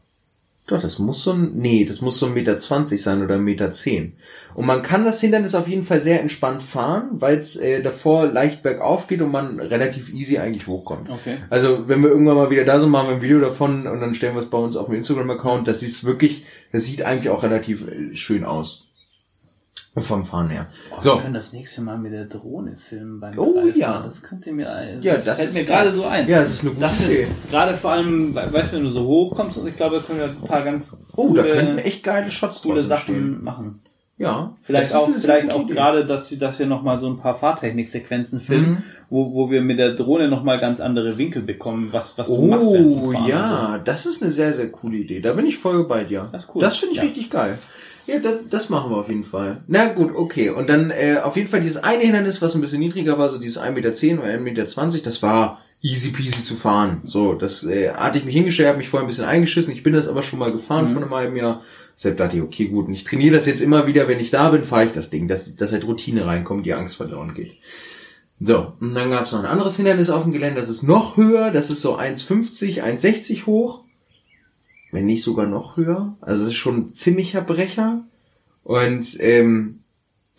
Doch, das muss so ein, nee, das muss so ein Meter 20 sein oder ein Meter 10. Und man kann das Hindernis auf jeden Fall sehr entspannt fahren, weil es äh, davor leicht bergauf geht und man relativ easy eigentlich hochkommt. Okay. Also, wenn wir irgendwann mal wieder da sind, machen wir ein Video davon und dann stellen wir es bei uns auf dem Instagram-Account. Das ist wirklich, das sieht eigentlich auch relativ äh, schön aus. Vom Fahren her. Wir So. können das nächste Mal mit der Drohne filmen beim Oh, Dreifahren. ja. Das könnte mir ein. Ja, das fällt mir gerade so ein. Ja, das ist eine gute das Idee. Ist gerade vor allem, we- weißt du, wenn du so hoch kommst und ich glaube, da können wir ein paar ganz Oh, da coole, könnten echt geile Shots coole Sachen entstehen. machen. Ja. Vielleicht das auch, vielleicht gute auch Idee. gerade, dass wir, dass wir noch mal so ein paar Fahrtechniksequenzen filmen, Mhm. wo, wo wir mit der Drohne noch mal ganz andere Winkel bekommen, was, was du machst. während du Oh, ja, das ist eine sehr, sehr coole Idee. Da bin ich voll bei dir. Das cool. Das finde ich Ja. richtig geil. Ja, das, das machen wir auf jeden Fall. Na gut, okay. Und dann äh, auf jeden Fall dieses eine Hindernis, was ein bisschen niedriger war, so dieses 1,10 Meter oder 1,20 Meter, das war easy peasy zu fahren. So, das äh, hatte ich mich hingestellt, habe mich vorher ein bisschen eingeschissen. Ich bin das aber schon mal gefahren Mhm. vor einem halben Jahr. Deshalb dachte ich, okay, gut. Und ich trainiere das jetzt immer wieder, wenn ich da bin, fahre ich das Ding, dass, dass halt Routine reinkommt, die Angst verloren geht. So, und dann gab es noch ein anderes Hindernis auf dem Gelände, das ist noch höher, das ist so 1,50, 1,60 hoch. Wenn nicht sogar noch höher. Also es ist schon ein ziemlicher Brecher. Und ähm,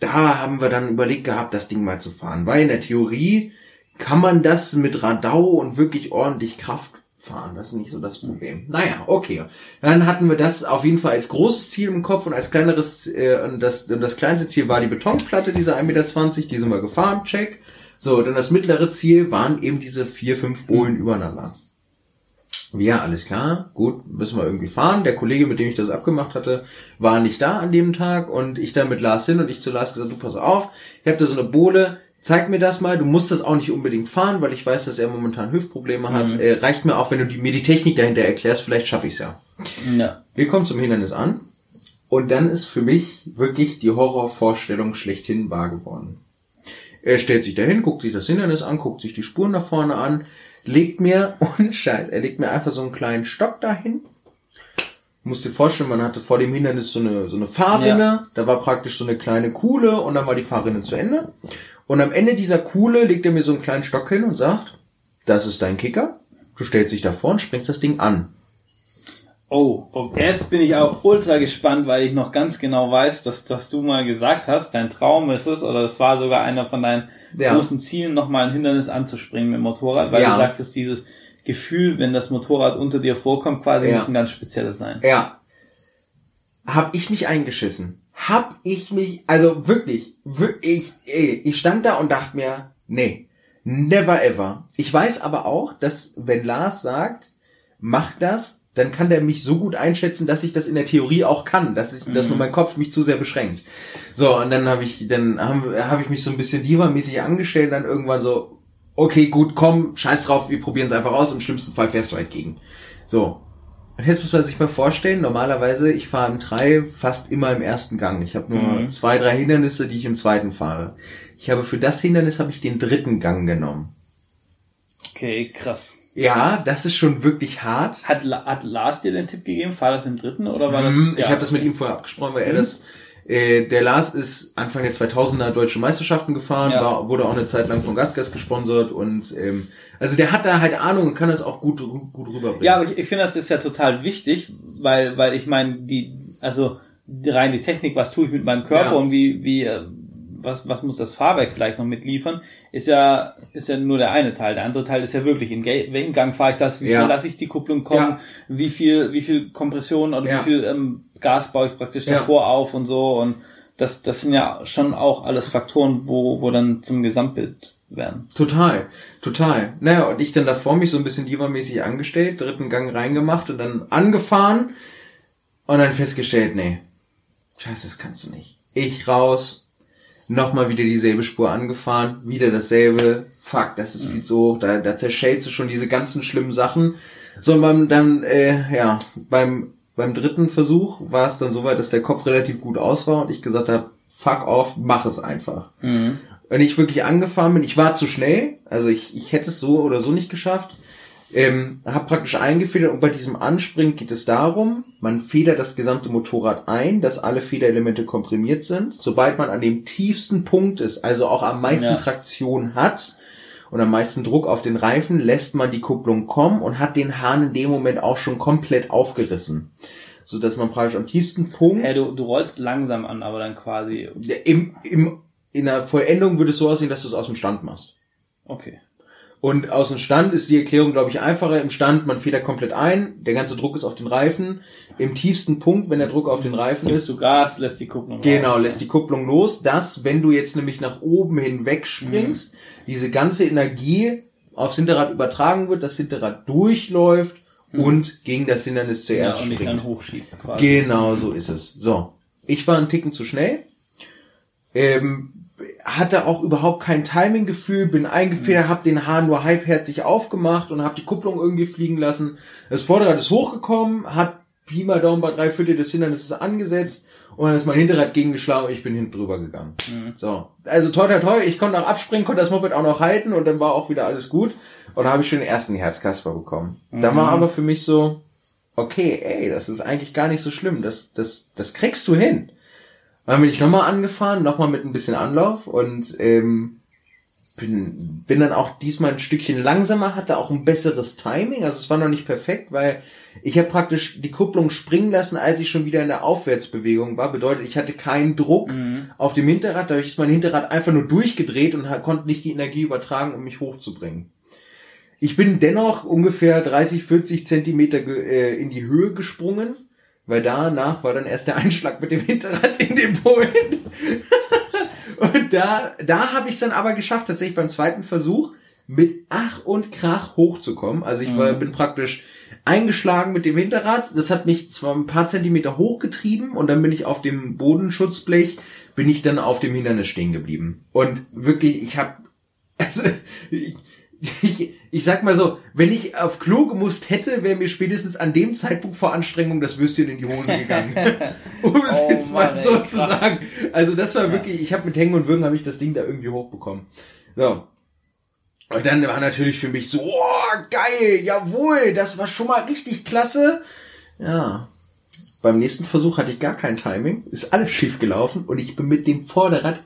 da haben wir dann überlegt gehabt, das Ding mal zu fahren. Weil in der Theorie kann man das mit Radau und wirklich ordentlich Kraft fahren. Das ist nicht so das Problem. Naja, okay. Dann hatten wir das auf jeden Fall als großes Ziel im Kopf und als kleineres, äh, und das, und das kleinste Ziel war die Betonplatte, diese 1,20 Meter, die sind wir gefahren, check. So, dann das mittlere Ziel waren eben diese vier, fünf Bohlen übereinander. Ja, alles klar, gut, müssen wir irgendwie fahren. Der Kollege, mit dem ich das abgemacht hatte, war nicht da an dem Tag und ich dann mit Lars hin und ich zu Lars gesagt, du pass auf, ich habe da so eine Bohle, zeig mir das mal, du musst das auch nicht unbedingt fahren, weil ich weiß, dass er momentan Hüftprobleme hat. Äh, reicht mir auch, wenn du die, mir die Technik dahinter erklärst, vielleicht schaffe ich's ja. Ja. Wir kommen zum Hindernis an und dann ist für mich wirklich die Horrorvorstellung schlechthin wahr geworden. Er stellt sich dahin, guckt sich das Hindernis an, guckt sich die Spuren da vorne an, legt mir, und Scheiß, er legt mir einfach so einen kleinen Stock dahin. Musst dir vorstellen, man hatte vor dem Hindernis so eine, so eine Fahrrinne, Ja. da war praktisch so eine kleine Kuhle und dann war die Fahrrinne zu Ende. Und am Ende dieser Kuhle legt er mir so einen kleinen Stock hin und sagt, das ist dein Kicker, du stellst dich davor und springst das Ding an. Oh, und jetzt bin ich auch ultra gespannt, weil ich noch ganz genau weiß, dass, dass du mal gesagt hast, dein Traum ist es, oder das war sogar einer von deinen Ja. großen Zielen, nochmal ein Hindernis anzuspringen mit dem Motorrad, weil Ja. du sagst, dass dieses Gefühl, wenn das Motorrad unter dir vorkommt, quasi Ja. muss ein ganz spezielles sein. Ja. Hab ich mich eingeschissen. Hab ich mich, also wirklich, wirklich, ey, ich stand da und dachte mir, nee, never ever. Ich weiß aber auch, dass wenn Lars sagt, mach das, dann kann der mich so gut einschätzen, dass ich das in der Theorie auch kann, dass ich, dass nur mein Kopf mich zu sehr beschränkt. So, und dann habe ich, dann habe hab ich mich so ein bisschen diva-mäßig angestellt, dann irgendwann so, okay, gut, komm, scheiß drauf, wir probieren es einfach aus, im schlimmsten Fall fährst du halt gegen. So. Und jetzt muss man sich mal vorstellen, normalerweise, ich fahre im 3 fast immer im ersten Gang. Ich habe nur zwei, drei Hindernisse, die ich im zweiten fahre. Ich habe für das Hindernis habe ich den dritten Gang genommen. Okay, krass. Ja, das ist schon wirklich hart. Hat, hat Lars dir den Tipp gegeben? Fahr das im dritten oder war das? Mhm, ich habe das mit ihm vorher abgesprochen, weil er das äh, der Lars ist Anfang der 2000er deutsche Meisterschaften gefahren, Ja. war, wurde auch eine Zeit lang von Gasgas gesponsert und ähm, also der hat da halt Ahnung und kann das auch gut gut rüberbringen. Ja, aber ich, ich finde, das ist ja total wichtig, weil, weil ich meine, die, also rein die Technik, was tue ich mit meinem Körper Ja. und wie, wie, äh, was, was muss das Fahrwerk vielleicht noch mitliefern, ist ja, ist ja nur der eine Teil. Der andere Teil ist ja wirklich, in welchem Gang fahre ich das, wie Ja. schnell lasse ich die Kupplung kommen, Ja. wie viel, wie viel Kompression oder Ja. wie viel ähm, Gas baue ich praktisch davor auf und so und das, das sind ja schon auch alles Faktoren, wo, wo dann zum Gesamtbild werden. Total, total. Naja, und ich dann davor mich so ein bisschen diva-mäßig angestellt, dritten Gang reingemacht und dann angefahren und dann festgestellt, nee, scheiße, das kannst du nicht. Ich raus, nochmal wieder dieselbe Spur angefahren, wieder dasselbe, fuck, das ist viel zu hoch, da, da zerschellst du schon diese ganzen schlimmen Sachen. So, und beim, dann, äh, ja, beim, beim dritten Versuch war es dann soweit, dass der Kopf relativ gut aus war und ich gesagt habe, fuck off, mach es einfach. Wenn ich wirklich angefahren bin, ich war zu schnell, also ich, ich hätte es so oder so nicht geschafft, ähm, habe praktisch eingefedert und bei diesem Anspringen geht es darum, man federt das gesamte Motorrad ein, dass alle Federelemente komprimiert sind. Sobald man an dem tiefsten Punkt ist, also auch am meisten Ja. Traktion hat und am meisten Druck auf den Reifen, lässt man die Kupplung kommen und hat den Hahn in dem Moment auch schon komplett aufgerissen. So dass man praktisch am tiefsten Punkt Hey, du, du rollst langsam an, aber dann quasi, im, im, in der Vollendung würde es so aussehen, dass du es aus dem Stand machst. okay. Und aus dem Stand ist die Erklärung, glaube ich, einfacher. Im Stand, man federt komplett ein, der ganze Druck ist auf den Reifen. Im tiefsten Punkt, wenn der Druck auf den Reifen Gibst ist, du Gas, lässt die Kupplung genau, raus. lässt die Kupplung los, dass, wenn du jetzt nämlich nach oben hinweg springst, diese ganze Energie aufs Hinterrad übertragen wird, das Hinterrad durchläuft und gegen das Hindernis ja, zuerst und dich springt. dann hochschiebt quasi. Genau so ist es. So. Ich war einen Ticken zu schnell. Ähm, hatte auch überhaupt kein Timinggefühl, bin eingefedert, hab den Hahn nur halbherzig aufgemacht und hab die Kupplung irgendwie fliegen lassen. Das Vorderrad ist hochgekommen, hat Pi mal Daumen bei drei Viertel des Hindernisses angesetzt und dann ist mein Hinterrad gegengeschlagen und ich bin hinten drüber gegangen. So. Also toi toi toi, ich konnte noch abspringen, konnte das Moped auch noch halten und dann war auch wieder alles gut. Und dann habe ich schon den ersten Herzkasper bekommen. Da war aber für mich so, okay, ey, das ist eigentlich gar nicht so schlimm. Das, das, das kriegst du hin. Dann bin ich nochmal angefahren, nochmal mit ein bisschen Anlauf und ähm, bin, bin dann auch diesmal ein Stückchen langsamer, hatte auch ein besseres Timing. Also es war noch nicht perfekt, weil ich habe praktisch die Kupplung springen lassen, als ich schon wieder in der Aufwärtsbewegung war. Bedeutet, ich hatte keinen Druck auf dem Hinterrad. Dadurch ist mein Hinterrad einfach nur durchgedreht und konnte nicht die Energie übertragen, um mich hochzubringen. Ich bin dennoch ungefähr 30, 40 Zentimeter äh, in die Höhe gesprungen, weil danach war dann erst der Einschlag mit dem Hinterrad in den Bullen. und da, da habe ich es dann aber geschafft, tatsächlich beim zweiten Versuch mit Ach und Krach hochzukommen. Also ich war, bin praktisch eingeschlagen mit dem Hinterrad. Das hat mich zwar ein paar Zentimeter hochgetrieben und dann bin ich auf dem Bodenschutzblech, bin ich dann auf dem Hindernis stehen geblieben. Und wirklich, ich habe also, ich, ich, ich sag mal so, wenn ich auf Klo gemusst hätte, wäre mir spätestens an dem Zeitpunkt vor Anstrengung das Würstchen in die Hose gegangen. um es Oh jetzt mal Mann, ey, so krass. zu sagen. Also das war wirklich, ich habe mit Hängen und Würgen habe ich das Ding da irgendwie hochbekommen. So. Und dann war natürlich für mich so, oh, geil, jawohl, das war schon mal richtig klasse. Ja. Beim nächsten Versuch hatte ich gar kein Timing, ist alles schief gelaufen und ich bin mit dem Vorderrad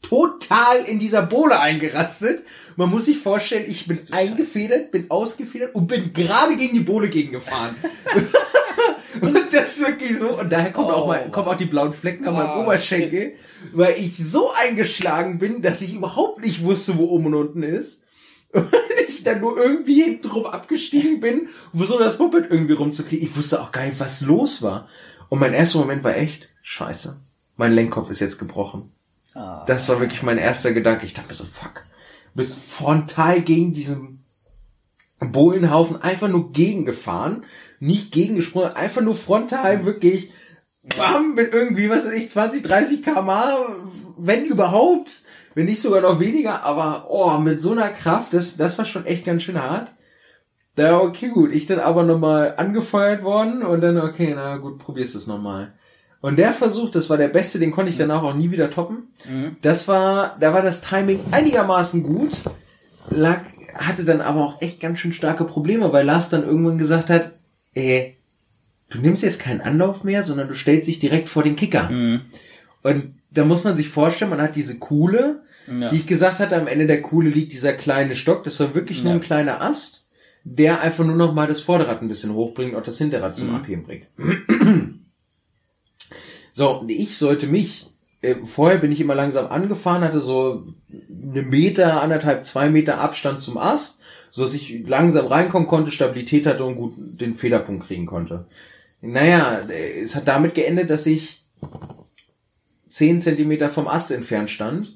total in dieser Bohle eingerastet. Man muss sich vorstellen, ich bin eingefedert, bin ausgefedert und bin gerade gegen die Bohle gegengefahren. und das ist wirklich so. Und daher kommt auch mal, Oh, kommen auch die blauen Flecken an meinem Ah, Oberschenkel, weil ich so eingeschlagen bin, dass ich überhaupt nicht wusste, wo oben und unten ist. Und ich dann nur irgendwie hintenrum abgestiegen bin, um so das Moped irgendwie rumzukriegen. Ich wusste auch gar nicht, was los war. Und mein erster Moment war echt, scheiße. Mein Lenkkopf ist jetzt gebrochen. Ah. Das war wirklich mein erster Gedanke. Ich dachte mir so, fuck. Bist frontal gegen diesen Bohlenhaufen einfach nur gegengefahren. Nicht gegengesprungen, einfach nur frontal wirklich bam, mit irgendwie, was weiß ich, 20, 30 kmh, wenn überhaupt, wenn nicht sogar noch weniger, aber oh, mit so einer Kraft, das, das war schon echt ganz schön hart. Da, okay, gut, ich dann aber nochmal angefeuert worden und dann, okay, na gut, probierst es nochmal. Und der Versuch, das war der beste, den konnte ich danach auch nie wieder toppen. Das war, da war das Timing einigermaßen gut, lag hatte dann aber auch echt ganz schön starke Probleme, weil Lars dann irgendwann gesagt hat, ey, du nimmst jetzt keinen Anlauf mehr, sondern du stellst dich direkt vor den Kicker. Mhm. Und da muss man sich vorstellen, man hat diese Kuhle, Ja. die ich gesagt hatte, am Ende der Kuhle liegt dieser kleine Stock, das war wirklich nur Ja. ein kleiner Ast, der einfach nur noch mal das Vorderrad ein bisschen hochbringt und das Hinterrad Mhm. zum Abheben bringt. So, und ich sollte mich, äh, vorher bin ich immer langsam angefahren, hatte so eine Meter, anderthalb, zwei Meter Abstand zum Ast, so dass ich langsam reinkommen konnte, Stabilität hatte und gut den Federpunkt kriegen konnte. Naja, äh, es hat damit geendet, dass ich zehn Zentimeter vom Ast entfernt stand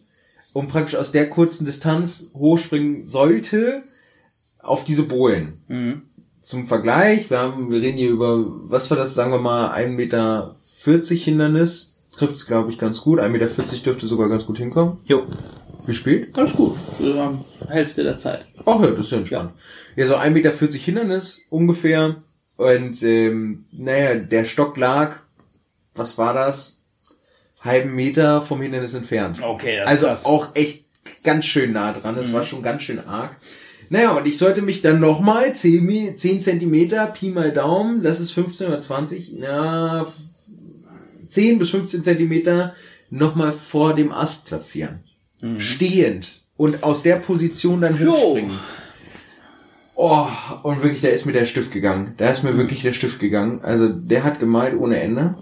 und praktisch aus der kurzen Distanz hochspringen sollte auf diese Bohlen. Mhm. Zum Vergleich, wir haben, wir reden hier über, was war das, sagen wir mal, 1,40 Meter Hindernis. Trifft es, glaube ich, ganz gut. 1,40 Meter dürfte sogar ganz gut hinkommen. Jo, Wie spät? alles gut. Wir haben Hälfte der Zeit. Ach ja, das ist ja entspannt. Ja, so 1,40 Meter Hindernis ungefähr. Und ähm, naja, der Stock lag, was war das? Halben Meter vom Hindernis entfernt. Okay, das ist Also krass. auch echt ganz schön nah dran. Das war schon ganz schön arg. Naja, und ich sollte mich dann nochmal 10, Mi- 10 Zentimeter, Pi mal Daumen, das ist 15 oder 20, na, 10 bis 15 Zentimeter nochmal vor dem Ast platzieren. Stehend. Und aus der Position dann Jo. hochspringen. Oh, und wirklich, da ist mir der Stift gegangen. Da ist mir wirklich der Stift gegangen. Also, der hat gemalt ohne Ende.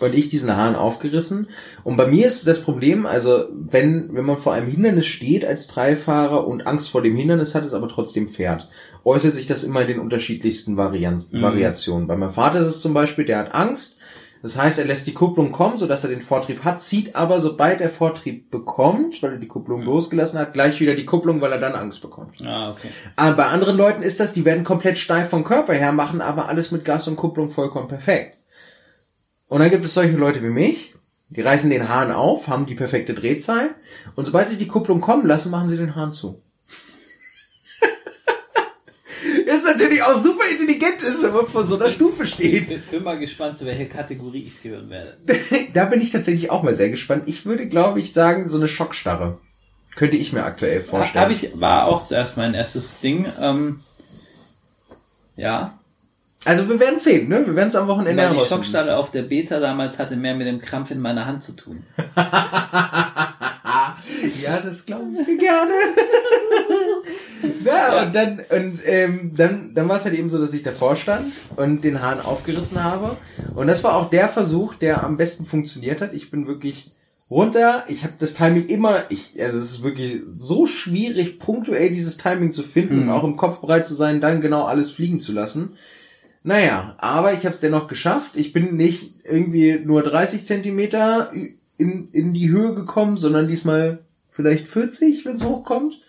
Und ich diesen Hahn aufgerissen. Und bei mir ist das Problem, also, wenn, wenn man vor einem Hindernis steht als Dreifahrer und Angst vor dem Hindernis hat, es aber trotzdem fährt, äußert sich das immer in den unterschiedlichsten Varianten, Variationen. Bei meinem Vater ist es zum Beispiel, der hat Angst. Das heißt, er lässt die Kupplung kommen, sodass er den Vortrieb hat, zieht aber, sobald er Vortrieb bekommt, weil er die Kupplung losgelassen hat, gleich wieder die Kupplung, weil er dann Angst bekommt. Ah, okay. Aber bei anderen Leuten ist das, die werden komplett steif vom Körper her, machen aber alles mit Gas und Kupplung vollkommen perfekt. Und dann gibt es solche Leute wie mich, die reißen den Hahn auf, haben die perfekte Drehzahl und sobald sie die Kupplung kommen lassen, machen sie den Hahn zu. Das ist natürlich auch super intelligent ist, wenn man vor so einer Stufe steht. Ich bin mal gespannt, zu welcher Kategorie ich gehören werde. Da bin ich tatsächlich auch mal sehr gespannt. Ich würde, glaube ich, sagen, so eine Schockstarre. Könnte ich mir aktuell vorstellen. Habe ich, war auch zuerst mein erstes Ding. Ähm, ja. also wir werden sehen, ne? Wir werden es am Wochenende herausfinden. Schockstarre auf der Beta damals hatte mehr mit dem Krampf in meiner Hand zu tun. Ja, das glaube ich gerne. ja, und dann, und, ähm, dann, dann war es halt eben so, dass ich davor stand und den Hahn aufgerissen habe. Und das war auch der Versuch, der am besten funktioniert hat. Ich bin wirklich runter. Ich habe das Timing immer, ich, also es ist wirklich so schwierig, punktuell dieses Timing zu finden und auch im Kopf bereit zu sein, dann genau alles fliegen zu lassen. Naja, aber ich habe es dennoch geschafft. Ich bin nicht irgendwie nur 30 Zentimeter in, in die Höhe gekommen, sondern diesmal vielleicht 40, wenn es hochkommt.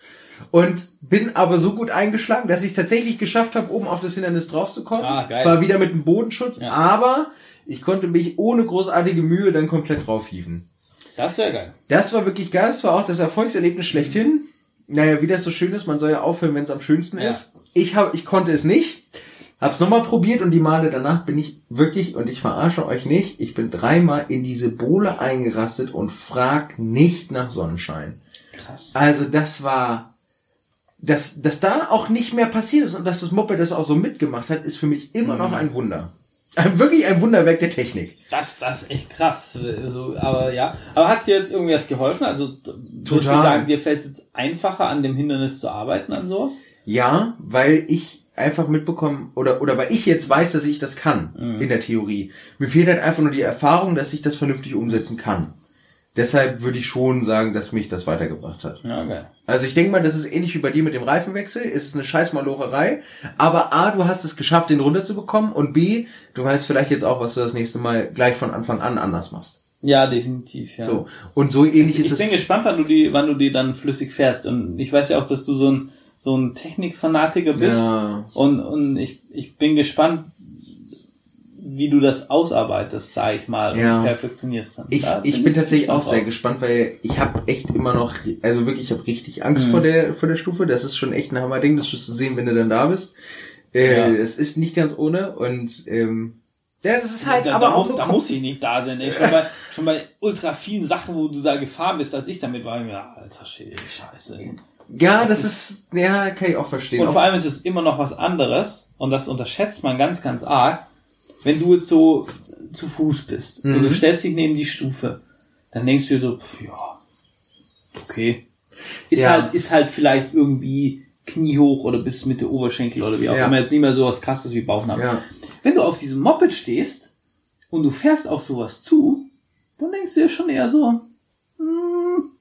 Und bin aber so gut eingeschlagen, dass ich es tatsächlich geschafft habe, oben auf das Hindernis draufzukommen. Ah, geil. Zwar wieder mit dem Bodenschutz, Ja. aber ich konnte mich ohne großartige Mühe dann komplett draufhieven. Das wäre geil. Das war wirklich geil. Das war auch das Erfolgserlebnis schlechthin. Naja, wie das so schön ist, man soll ja aufhören, wenn es am schönsten Ja. ist. Ich hab, ich konnte es nicht. Hab's nochmal probiert und die Male danach bin ich wirklich, und ich verarsche euch nicht, ich bin dreimal in diese Bohle eingerastet und frag nicht nach Sonnenschein. Krass. Also das war, dass, dass da auch nicht mehr passiert ist und dass das Moped das auch so mitgemacht hat, ist für mich immer Mhm. noch ein Wunder. Ein- Wirklich ein Wunderwerk der Technik. Das, das ist echt krass. Also, aber ja. Aber hat dir jetzt irgendwas geholfen? Also würdest du Total. sagen, dir fällt es jetzt einfacher, an dem Hindernis zu arbeiten, an sowas? Ja, weil ich einfach mitbekommen oder oder weil ich jetzt weiß, dass ich das kann Mhm. in der Theorie. Mir fehlt halt einfach nur die Erfahrung, dass ich das vernünftig umsetzen kann. Deshalb würde ich schon sagen, dass mich das weitergebracht hat. Ja, geil. Also ich denke mal, das ist ähnlich wie bei dir mit dem Reifenwechsel. Es ist eine scheiß Malocherei. Aber A, du hast es geschafft, den runterzubekommen. Und B, du weißt vielleicht jetzt auch, was du das nächste Mal gleich von Anfang an anders machst. Ja, definitiv, ja. So. Und so ähnlich ist ich bin es. gespannt, wann du die, wann du die dann flüssig fährst. Und ich weiß ja auch, dass du so ein, so ein Technikfanatiker bist. Ja. Und, und ich, ich bin gespannt, wie du das ausarbeitest, sag ich mal, Ja. und perfektionierst dann. Ich, Da ich bin tatsächlich auch sehr gespannt, weil ich habe echt immer noch, also wirklich, ich habe richtig Angst Mhm. vor der vor der Stufe. Das ist schon echt ein Hammerding, das wirst du sehen, wenn du dann da bist. Äh, Ja. Es ist nicht ganz ohne und ähm, ja, das ist halt da, aber da, auch muss, da muss ich nicht da sein. Ey. Schon, bei, schon bei ultra vielen Sachen, wo du da gefahren bist, als ich damit war, ich mir, alter Schwede, scheiße. Ja, das, das ist, ja, kann ich auch verstehen. Und vor allem ist es immer noch was anderes, und das unterschätzt man ganz, ganz arg, wenn du jetzt so zu Fuß bist mhm. und du mhm. stellst dich neben die Stufe, dann denkst du dir so, pff, ja, okay. Ist ja. halt, ist halt vielleicht irgendwie kniehoch oder bis Mitte Oberschenkel oder wie auch ja. immer. Jetzt nicht mehr so was krasses wie Bauchnabel. Ja. Wenn du auf diesem Moped stehst und du fährst auf sowas zu, dann denkst du dir schon eher so, hm,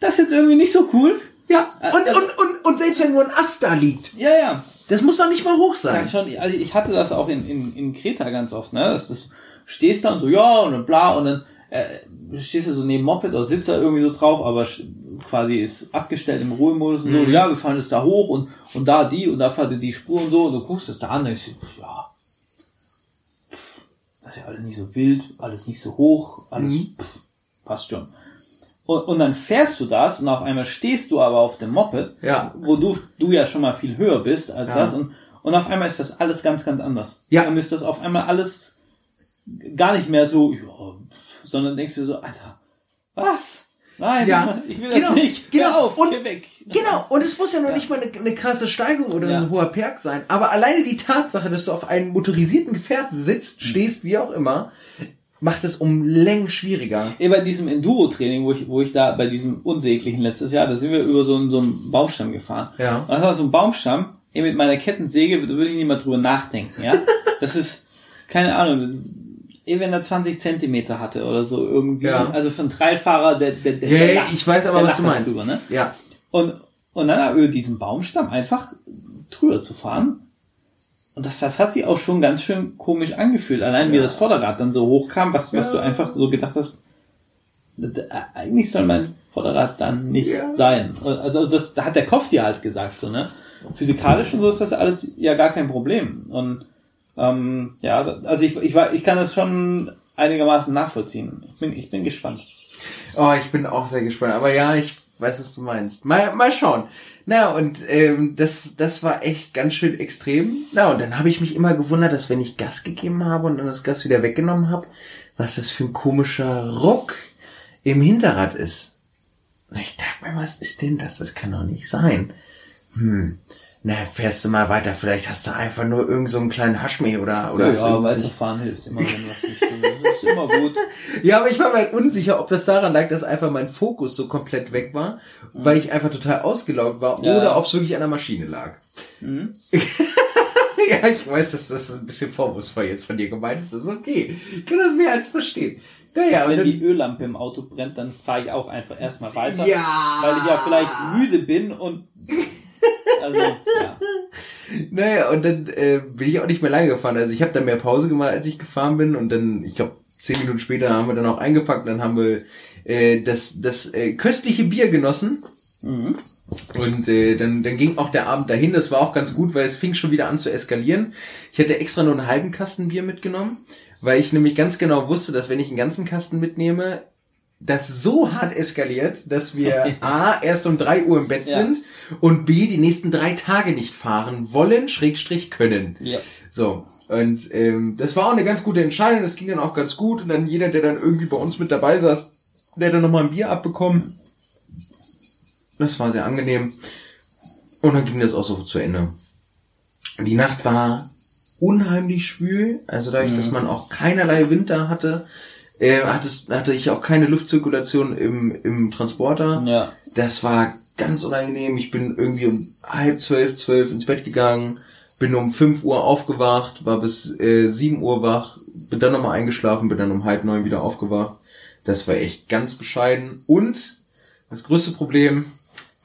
das ist jetzt irgendwie nicht so cool. Ja, äh, und, also, und, und, und selbst wenn nur ein Ast da liegt. Ja, ja. Das muss doch nicht mal hoch sein. Das schon, also ich hatte das auch in, in, in Kreta ganz oft, ne? Dass das stehst da und so, ja, und dann bla, und dann äh, stehst du so neben Moped oder sitzt da irgendwie so drauf, aber quasi ist abgestellt im Ruhemodus und so, mhm. ja, wir fahren jetzt da hoch und, und da die und da fährt die Spur und so, und du guckst es da an, und ich so, ja, pff, das ist ja alles nicht so wild, alles nicht so hoch, alles mhm. pff, passt schon. Und, und dann fährst du das und auf einmal stehst du aber auf dem Moped, ja. wo du, du ja schon mal viel höher bist als ja. das und, und auf einmal ist das alles ganz, ganz anders. Ja. Und ist das auf einmal alles gar nicht mehr so, sondern denkst du so, Alter, was? Nein, ja. ich will genau, das nicht. Genau. Hör auf, und, geh weg. Genau, und es muss ja noch ja. nicht mal eine, eine, krasse Steigung oder ja. ein hoher Berg sein. Aber alleine die Tatsache, dass du auf einem motorisierten Gefährt sitzt, stehst, wie auch immer, macht es um Längen schwieriger. Ja, bei diesem Enduro-Training, wo ich, wo ich da bei diesem unsäglichen letztes Jahr, da sind wir über so einen, so einen Baumstamm gefahren. Ja. Und das war so ein Baumstamm, eben mit meiner Kettensäge, da würde ich nicht mal drüber nachdenken, ja. Das ist, keine Ahnung, eben wenn er 20 Zentimeter hatte oder so irgendwie. Ja. Also für einen Trailfahrer, der, der, der, ja, der lacht, ich weiß aber, was du meinst. Drüber, ne? Ja. Und, und dann über diesen Baumstamm einfach drüber zu fahren, und das, das hat sich auch schon ganz schön komisch angefühlt. Allein ja. wie das Vorderrad dann so hochkam, was, was ja. du einfach so gedacht hast, eigentlich soll mein Vorderrad dann nicht ja. sein. Also das da hat der Kopf dir halt gesagt, so, ne? Physikalisch und so ist das alles ja gar kein Problem. Und ähm, ja, also ich, ich, ich kann das schon einigermaßen nachvollziehen. Ich bin, ich bin gespannt. Oh, ich bin auch sehr gespannt. Aber ja, ich weiß, was du meinst. Mal, mal schauen. Na, und ähm, das, das war echt ganz schön extrem. Na, und dann habe ich mich immer gewundert, dass wenn ich Gas gegeben habe und dann das Gas wieder weggenommen habe, was das für ein komischer Ruck im Hinterrad ist. Na, ich dachte mir, was ist denn das? Das kann doch nicht sein. Hm na, fährst du mal weiter, vielleicht hast du einfach nur irgend so einen kleinen Haschmäh oder, oder ja, ja weiterfahren hilft immer, wenn was nicht stimmt. Immer gut. Ja, aber ich war mir halt unsicher, ob das daran lag, dass einfach mein Fokus so komplett weg war, mhm. weil ich einfach total ausgelaugt war, ja. oder ob es wirklich an der Maschine lag. Mhm. ja, ich weiß, dass das ein bisschen vorwurfsvoll jetzt von dir gemeint ist. Das ist okay. Ich kann das mehr als verstehen. Naja, also wenn die Öllampe im Auto brennt, dann fahre ich auch einfach erstmal weiter. Ja. Weil ich ja vielleicht müde bin und also, ja. Naja, und dann äh, bin ich auch nicht mehr lange gefahren. Also ich habe dann mehr Pause gemacht, als ich gefahren bin. Und dann, ich glaube, zehn Minuten später haben wir dann auch eingepackt. Dann haben wir äh, das, das äh, köstliche Bier genossen. Mhm. Und äh, dann, dann ging auch der Abend dahin. Das war auch ganz gut, weil es fing schon wieder an zu eskalieren. Ich hätte extra nur einen halben Kasten Bier mitgenommen, weil ich nämlich ganz genau wusste, dass wenn ich einen ganzen Kasten mitnehme, das so hart eskaliert, dass wir A, erst um drei Uhr im Bett ja. sind und B, die nächsten drei Tage nicht fahren wollen, Schrägstrich können. Ja. So. Und ähm, das war auch eine ganz gute Entscheidung, das ging dann auch ganz gut. Und dann jeder, der dann irgendwie bei uns mit dabei saß, der hat dann nochmal ein Bier abbekommen. Das war sehr angenehm. Und dann ging das auch so zu Ende. Die Nacht war unheimlich schwül, also dadurch, mhm. dass man auch keinerlei Winter hatte, äh, hatte, hatte ich auch keine Luftzirkulation im, im Transporter. Ja. Das war ganz unangenehm. Ich bin irgendwie um halb zwölf, zwölf ins Bett gegangen, bin um fünf Uhr aufgewacht, war bis äh, sieben Uhr wach, bin dann nochmal eingeschlafen, bin dann um halb neun wieder aufgewacht. Das war echt ganz bescheiden. Und das größte Problem,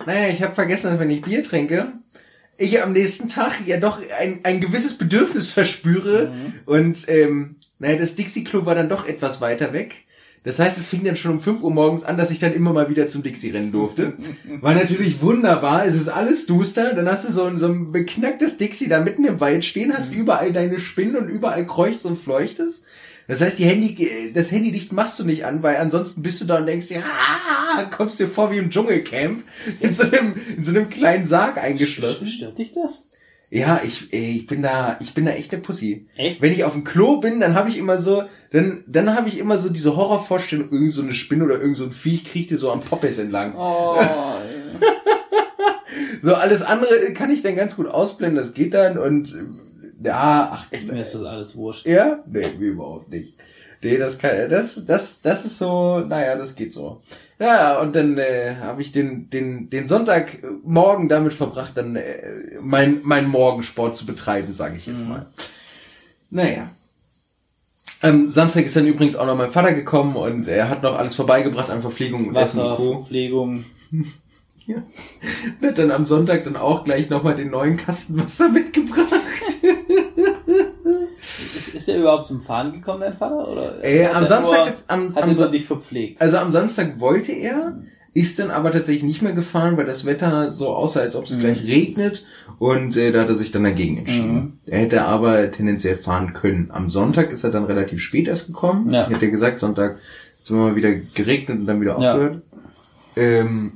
naja, ich habe vergessen, dass wenn ich Bier trinke, ich am nächsten Tag ja doch ein, ein gewisses Bedürfnis verspüre mhm. und ähm, naja, das Dixie-Klo war dann doch etwas weiter weg. Das heißt, es fing dann schon um 5 Uhr morgens an, dass ich dann immer mal wieder zum Dixie rennen durfte. War natürlich wunderbar. Es ist alles duster. Dann hast du so ein, so ein beknacktes Dixie da mitten im Wald stehen, hast überall deine Spinnen und überall kreuchst und fleuchtest. Das heißt, die Handy, das Handylicht machst du nicht an, weil ansonsten bist du da und denkst, ja, kommst dir vor wie im Dschungelcamp in so einem, in so einem kleinen Sarg eingeschlossen. Stört dich das? Ja, ich, ich bin da, ich bin da echt eine Pussy. Echt? Wenn ich auf dem Klo bin, dann habe ich immer so, dann, dann habe ich immer so diese Horrorvorstellung, irgend so eine Spinne oder irgend so ein Viech kriegt dir so am Poppes entlang. Oh, so alles andere kann ich dann ganz gut ausblenden, das geht dann und ja, ach, echt mir ist das alles wurscht. Ja, nee, wie überhaupt nicht. Nee, das kann, das, das, das ist so, naja, das geht so. Ja, und dann äh, habe ich den, den, den Sonntagmorgen damit verbracht, dann äh, mein, mein Morgensport zu betreiben, sage ich jetzt mhm. mal. Naja. Am Samstag ist dann übrigens auch noch mein Vater gekommen und er hat noch alles vorbeigebracht an Verpflegung und Wasser, Essen und Co. Verpflegung. ja. Und hat dann am Sonntag dann auch gleich nochmal den neuen Kasten Wasser mitgebracht. Ist er überhaupt zum Fahren gekommen, dein Vater? Oder äh, am Samstag nur, am, hat am, er dich verpflegt. Also am Samstag wollte er, ist dann aber tatsächlich nicht mehr gefahren, weil das Wetter so aussah, als ob es mhm. gleich regnet und äh, da hat er sich dann dagegen entschieden. Mhm. Er hätte aber tendenziell fahren können. Am Sonntag ist er dann relativ spät erst gekommen. Ja. Hätte er gesagt, Sonntag ist immer mal wieder geregnet und dann wieder aufgehört. Ja. Ähm,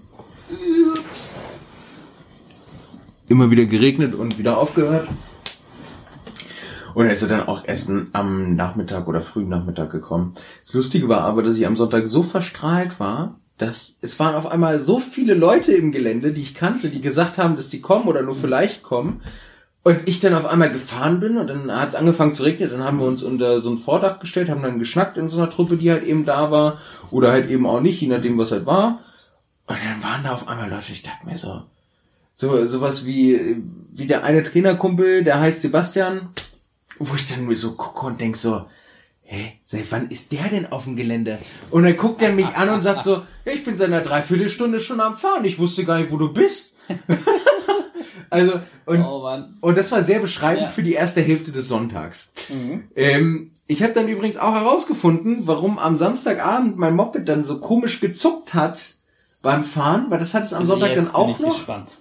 immer wieder geregnet und wieder aufgehört. Und er ist dann auch erst am Nachmittag oder frühen Nachmittag gekommen. Das Lustige war aber, dass ich am Sonntag so verstrahlt war, dass es waren auf einmal so viele Leute im Gelände, die ich kannte, die gesagt haben, dass die kommen oder nur vielleicht kommen. Und ich dann auf einmal gefahren bin und dann hat es angefangen zu regnen, dann haben wir uns unter so ein Vordach gestellt, haben dann geschnackt in so einer Truppe, die halt eben da war, oder halt eben auch nicht, je nachdem, was halt war. Und dann waren da auf einmal Leute, ich dachte mir so, so sowas wie, wie der eine Trainerkumpel, der heißt Sebastian, wo ich dann nur so gucke und denk so, hä, seit wann ist der denn auf dem Gelände? Und dann guckt er mich an und sagt so, ich bin seit einer Dreiviertelstunde schon am Fahren, ich wusste gar nicht, wo du bist. also, und, oh, und das war sehr beschreibend ja. für die erste Hälfte des Sonntags. Mhm. Ähm, ich habe dann übrigens auch herausgefunden, warum am Samstagabend mein Moped dann so komisch gezuckt hat beim Fahren, weil das hat es am also Sonntag dann auch noch. Gespannt.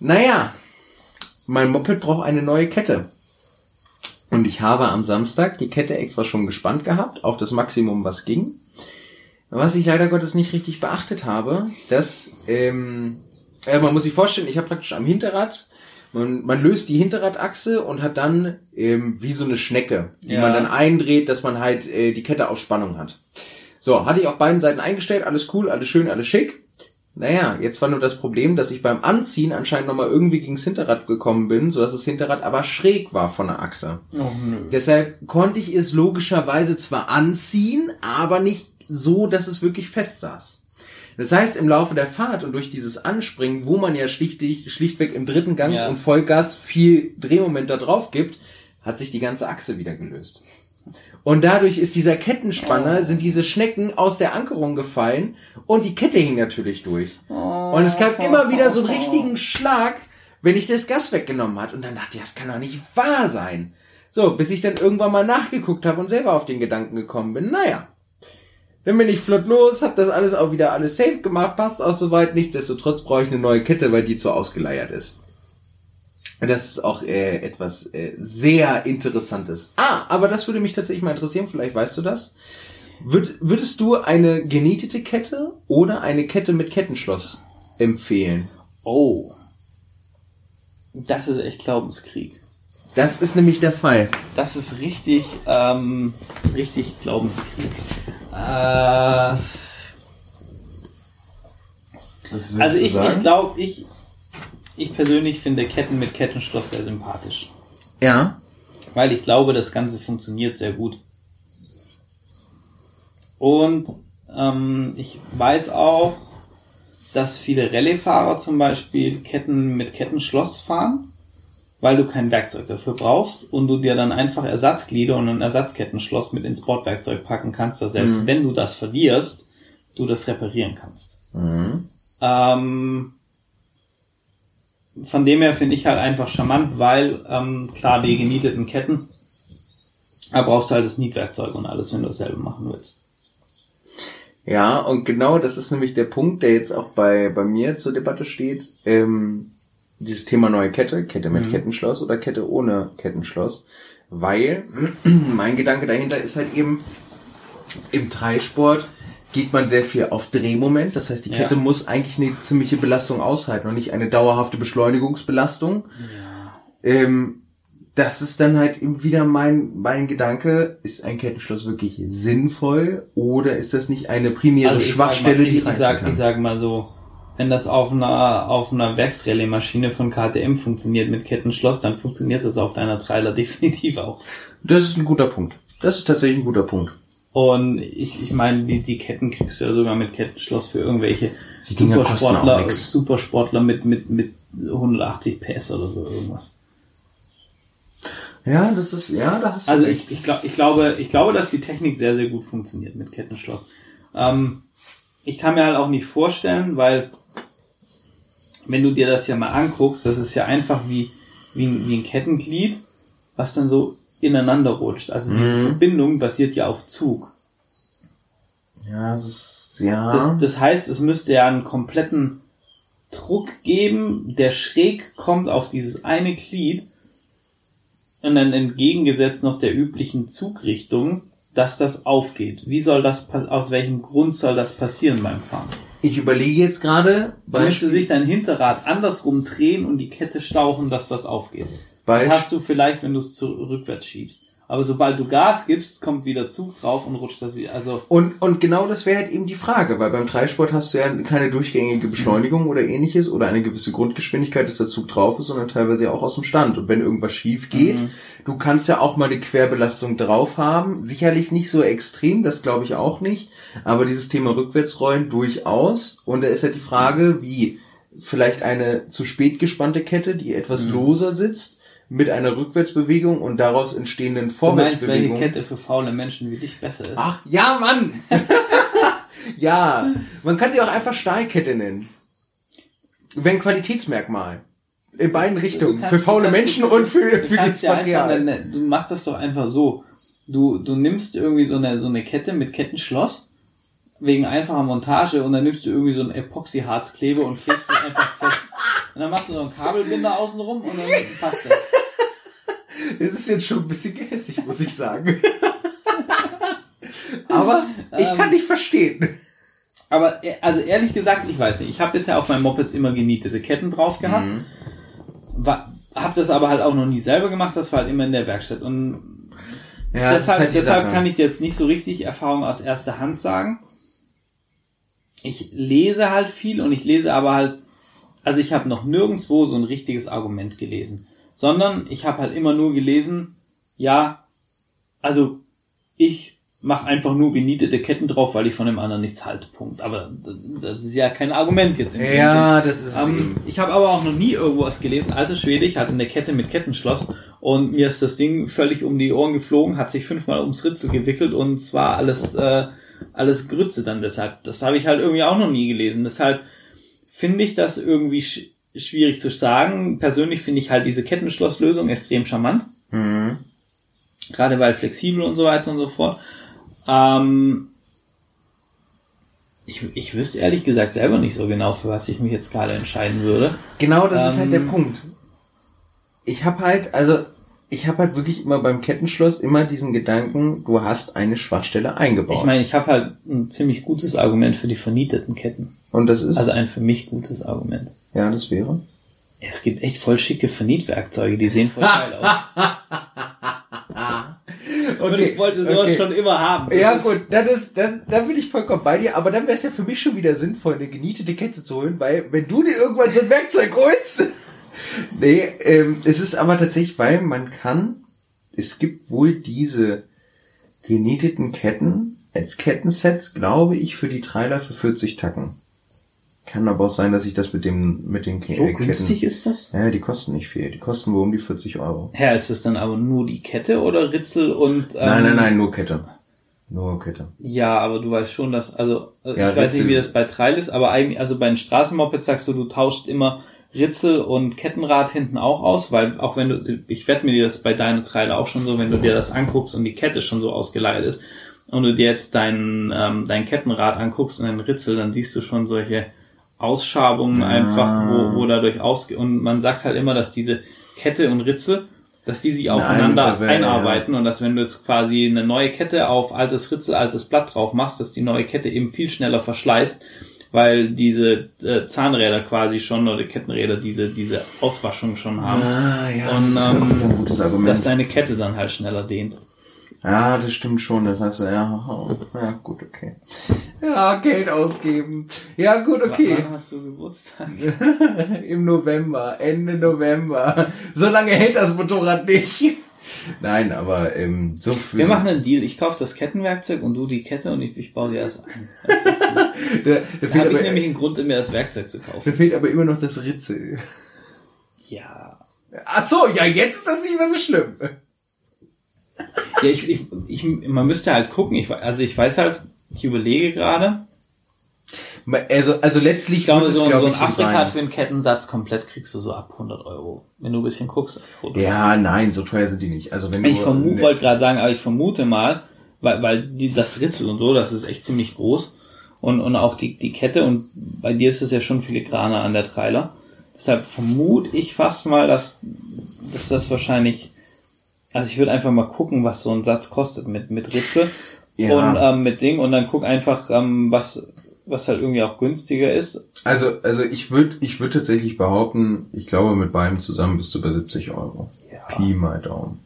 Naja, mein Moped braucht eine neue Kette. Und ich habe am Samstag die Kette extra schon gespannt gehabt, auf das Maximum, was ging. Was ich leider Gottes nicht richtig beachtet habe, dass ähm, äh, man muss sich vorstellen, ich habe praktisch am Hinterrad, man, man löst die Hinterradachse und hat dann ähm, wie so eine Schnecke, die ja. man dann eindreht, dass man halt äh, die Kette auf Spannung hat. So, hatte ich auf beiden Seiten eingestellt, alles cool, alles schön, alles schick. Naja, jetzt war nur das Problem, dass ich beim Anziehen anscheinend nochmal irgendwie gegens Hinterrad gekommen bin, so dass das Hinterrad aber schräg war von der Achse. Oh, nö. Deshalb konnte ich es logischerweise zwar anziehen, aber nicht so, dass es wirklich fest saß. Das heißt, im Laufe der Fahrt und durch dieses Anspringen, wo man ja schlichtig, schlichtweg im dritten Gang ja. und Vollgas viel Drehmoment da drauf gibt, hat sich die ganze Achse wieder gelöst. Und dadurch ist dieser Kettenspanner, sind diese Schnecken aus der Ankerung gefallen und die Kette hing natürlich durch. Und es gab immer wieder so einen richtigen Schlag, wenn ich das Gas weggenommen hat. Und dann dachte ich, das kann doch nicht wahr sein. So, bis ich dann irgendwann mal nachgeguckt habe und selber auf den Gedanken gekommen bin, naja. Dann bin ich flott los, hab das alles auch wieder alles safe gemacht, passt auch soweit. Nichtsdestotrotz brauche ich eine neue Kette, weil die zu ausgeleiert ist. Das ist auch äh, etwas äh, sehr Interessantes. Ah, aber das würde mich tatsächlich mal interessieren, vielleicht weißt du das. Würd, würdest du eine genietete Kette oder eine Kette mit Kettenschloss empfehlen? Oh. Das ist echt Glaubenskrieg. Das ist nämlich der Fall. Das ist richtig, ähm, richtig Glaubenskrieg. Äh, also ich, ich glaube, ich, ich persönlich finde Ketten mit Kettenschloss sehr sympathisch. Ja. Weil ich glaube, das Ganze funktioniert sehr gut. Und ähm, ich weiß auch, dass viele Rallye-Fahrer zum Beispiel Ketten mit Kettenschloss fahren, weil du kein Werkzeug dafür brauchst und du dir dann einfach Ersatzglieder und ein Ersatzkettenschloss mit ins Bordwerkzeug packen kannst, dass selbst mhm. wenn du das verlierst, du das reparieren kannst. Mhm. Ähm, von dem her finde ich halt einfach charmant, weil ähm, klar, die genieteten Ketten, da brauchst du halt das Nietwerkzeug und alles, wenn du dasselbe machen willst. Ja, und genau das ist nämlich der Punkt, der jetzt auch bei, bei mir zur Debatte steht. Ähm, dieses Thema neue Kette, Kette mit mhm. Kettenschloss oder Kette ohne Kettenschloss. Weil mein Gedanke dahinter ist halt eben im Dreisport, geht man sehr viel auf Drehmoment. Das heißt, die Kette ja. muss eigentlich eine ziemliche Belastung aushalten und nicht eine dauerhafte Beschleunigungsbelastung. Ja. Ähm, das ist dann halt eben wieder mein, mein Gedanke, ist ein Kettenschloss wirklich sinnvoll oder ist das nicht eine primäre Also ich Schwachstelle, mal, die ich, ich, reißen sag, kann? ich sag mal so, wenn das auf einer, auf einer Werksrallye-Maschine von KTM funktioniert mit Kettenschloss, dann funktioniert das auf deiner Trailer definitiv auch. Das ist ein guter Punkt. Das ist tatsächlich ein guter Punkt. Und ich, ich meine, die, die Ketten kriegst du ja sogar mit Kettenschloss für irgendwelche Supersportler. Supersportler mit, mit, mit 180 PS oder so irgendwas. Ja, das ist, ja, da hast du Also recht. ich, ich, glaub, ich, glaube, ich glaube, dass die Technik sehr, sehr gut funktioniert mit Kettenschloss. Ähm, ich kann mir halt auch nicht vorstellen, weil wenn du dir das ja mal anguckst, das ist ja einfach wie, wie, ein, wie ein Kettenglied, was dann so ineinander rutscht. Also diese Mhm. Verbindung basiert ja auf Zug. Ja, das ist, ja. Das, das heißt, es müsste ja einen kompletten Druck geben, der schräg kommt auf dieses eine Glied und dann entgegengesetzt noch der üblichen Zugrichtung, dass das aufgeht. Wie soll das, aus welchem Grund soll das passieren beim Fahren? ich überlege jetzt gerade, Da müsste sich dein Hinterrad andersrum drehen und die Kette stauchen, dass das aufgeht. Das Beisp- hast du vielleicht, wenn du es rückwärts schiebst. Aber sobald du Gas gibst, kommt wieder Zug drauf und rutscht das wieder. Also Und, und genau das wäre halt eben die Frage, weil beim Dreisport hast du ja keine durchgängige Beschleunigung oder ähnliches oder eine gewisse Grundgeschwindigkeit, dass der Zug drauf ist, sondern teilweise ja auch aus dem Stand. Und wenn irgendwas schief geht, du kannst ja auch mal eine Querbelastung drauf haben. Sicherlich nicht so extrem, das glaube ich auch nicht. Aber dieses Thema Rückwärtsrollen durchaus. Und da ist halt die Frage, wie vielleicht eine zu spät gespannte Kette, die etwas loser sitzt, mit einer Rückwärtsbewegung und daraus entstehenden du meinst, welche. Kette für faule Menschen wie dich besser ist? Ach, ja, Mann! ja, man kann sie auch einfach Stahlkette nennen. Ein Qualitätsmerkmal. In beiden Richtungen. kannst- Für faule kannst- Menschen und für, für das ja einfach, Material. eine, du machst das doch einfach so. Du, du nimmst irgendwie so eine, so eine Kette mit Kettenschloss wegen einfacher Montage und dann nimmst du irgendwie so einen Epoxy-Harzkleber und klebst es einfach fest. Und dann machst du so einen Kabelbinder außenrum und dann passt das. Das ist jetzt schon ein bisschen gehässig, muss ich sagen. Aber ich Ähm. kann dich verstehen. Aber e- also ehrlich gesagt, ich weiß nicht. Ich habe bisher auf meinen Mopeds immer genietete Ketten drauf gehabt. Mhm. War, hab das aber halt auch noch nie selber gemacht. Das war halt immer in der Werkstatt. Und Ja, deshalb, deshalb Sache. kann ich dir jetzt nicht so richtig Erfahrung aus erster Hand sagen. Ich lese halt viel und ich lese aber halt, also ich habe noch nirgendwo so ein richtiges Argument gelesen, sondern ich habe halt immer nur gelesen, ja, also ich mache einfach nur genietete Ketten drauf, weil ich von dem anderen nichts halte. Punkt. Aber das ist ja kein Argument jetzt. Im Ja, das ist ähm, ich habe aber auch noch nie irgendwo was gelesen. Alter Schwede, ich hatte eine Kette mit Kettenschloss und mir ist das Ding völlig um die Ohren geflogen, hat sich fünfmal ums Ritzel gewickelt und es war alles, äh, alles Grütze dann deshalb. Das habe ich halt irgendwie auch noch nie gelesen. Deshalb finde ich das irgendwie schwierig zu sagen. Persönlich finde ich halt diese Kettenschlosslösung extrem charmant. Mhm. Gerade weil flexibel und so weiter und so fort. Ähm, ich, ich wüsste ehrlich gesagt selber nicht so genau, für was ich mich jetzt gerade entscheiden würde. Genau, das ist halt der Ähm, Punkt. Ich habe halt, also ich habe halt wirklich immer beim Kettenschloss immer diesen Gedanken, du hast eine Schwachstelle eingebaut. Ich meine, ich habe halt ein ziemlich gutes Argument für die vernieteten Ketten. Und das ist, Also ein für mich gutes Argument. ja, das wäre. Es gibt echt voll schicke Vernietwerkzeuge, die sehen voll geil aus. Und ich wollte sowas okay. schon immer haben. Das Ja gut, dann ist, dann, dann bin ich vollkommen bei dir, aber dann wäre es ja für mich schon wieder sinnvoll, eine genietete Kette zu holen, weil wenn du dir irgendwann so ein Werkzeug holst. nee, ähm, es ist aber tatsächlich, weil man kann, es gibt wohl diese genieteten Ketten als Kettensets, glaube ich, für die Trailer für 40 Tacken. Kann aber auch sein, dass ich das mit dem, mit den Ke- So äh, günstig ist das? Ja, die kosten nicht viel. Die kosten wohl um die 40 Euro. Ja, ist das dann aber nur die Kette oder Ritzel und... Ähm, Nein, nein, nein, nur Kette. Nur Kette. Ja, aber du weißt schon, dass, also äh, Ja, ich weiß nicht, wie das bei Trail ist, aber eigentlich, also bei den Straßenmopeds sagst du, du tauschst immer Ritzel und Kettenrad hinten auch aus, weil auch wenn du, ich wette mir dir das bei deiner Trailer auch schon so, wenn du dir das anguckst und die Kette schon so ausgeleiert ist und du dir jetzt dein, ähm, dein Kettenrad anguckst und dein Ritzel, dann siehst du schon solche Ausschabungen einfach, wo, wo dadurch ausge, und man sagt halt immer, dass diese Kette und Ritzel, dass die sich aufeinander Tabelle, einarbeiten und dass wenn du jetzt quasi eine neue Kette auf altes Ritzel, altes Blatt drauf machst, dass die neue Kette eben viel schneller verschleißt, weil diese äh, Zahnräder quasi schon oder Kettenräder diese diese Auswaschung schon haben. Ah, ja, und das ist ähm, auch ein gutes Argument. dass deine Kette dann halt schneller dehnt. Ja, das stimmt schon. Das heißt, ja, ja, gut, okay. Ja, Geld ausgeben. Ja, gut, okay. Wann hast du Geburtstag? Im November, Ende November. So lange hält das Motorrad nicht. Nein, aber ähm, so für Wir machen einen Deal. Ich kaufe das Kettenwerkzeug und du die Kette und ich, ich baue dir das ein. da, da, Da fehlt habe ich nämlich einen Grund, mir das Werkzeug zu da kaufen. fehlt aber immer noch das Ritzel. Ja. Ach so, ja, jetzt ist das nicht mehr so schlimm. Ja, ich, ich, ich, man müsste halt gucken. Ich, also ich weiß halt, ich überlege gerade. Also, also letztlich Ich glaube, wird es, so, ein- glaube so ein. Afrika-Twin-Kettensatz komplett kriegst du so ab 100 Euro. Wenn du ein bisschen guckst. Ja, nein, so teuer sind die nicht. Also wenn Ich vermute, ne- wollte gerade sagen, aber ich vermute mal, weil, weil die, das Ritzel und so, das ist echt ziemlich groß. Und, und auch die, die Kette und bei dir ist es ja schon filigraner an der Trailer. Deshalb vermute ich fast mal, dass, dass das wahrscheinlich, also ich würde einfach mal gucken, was so ein Satz kostet mit, mit Ritzel Ja. und ähm, mit Ding und dann guck einfach, ähm, was, was halt irgendwie auch günstiger ist. Also, also ich würde ich würd tatsächlich behaupten, ich glaube, mit beidem zusammen bist du bei 70 Euro. Ja. Pi mal Daumen.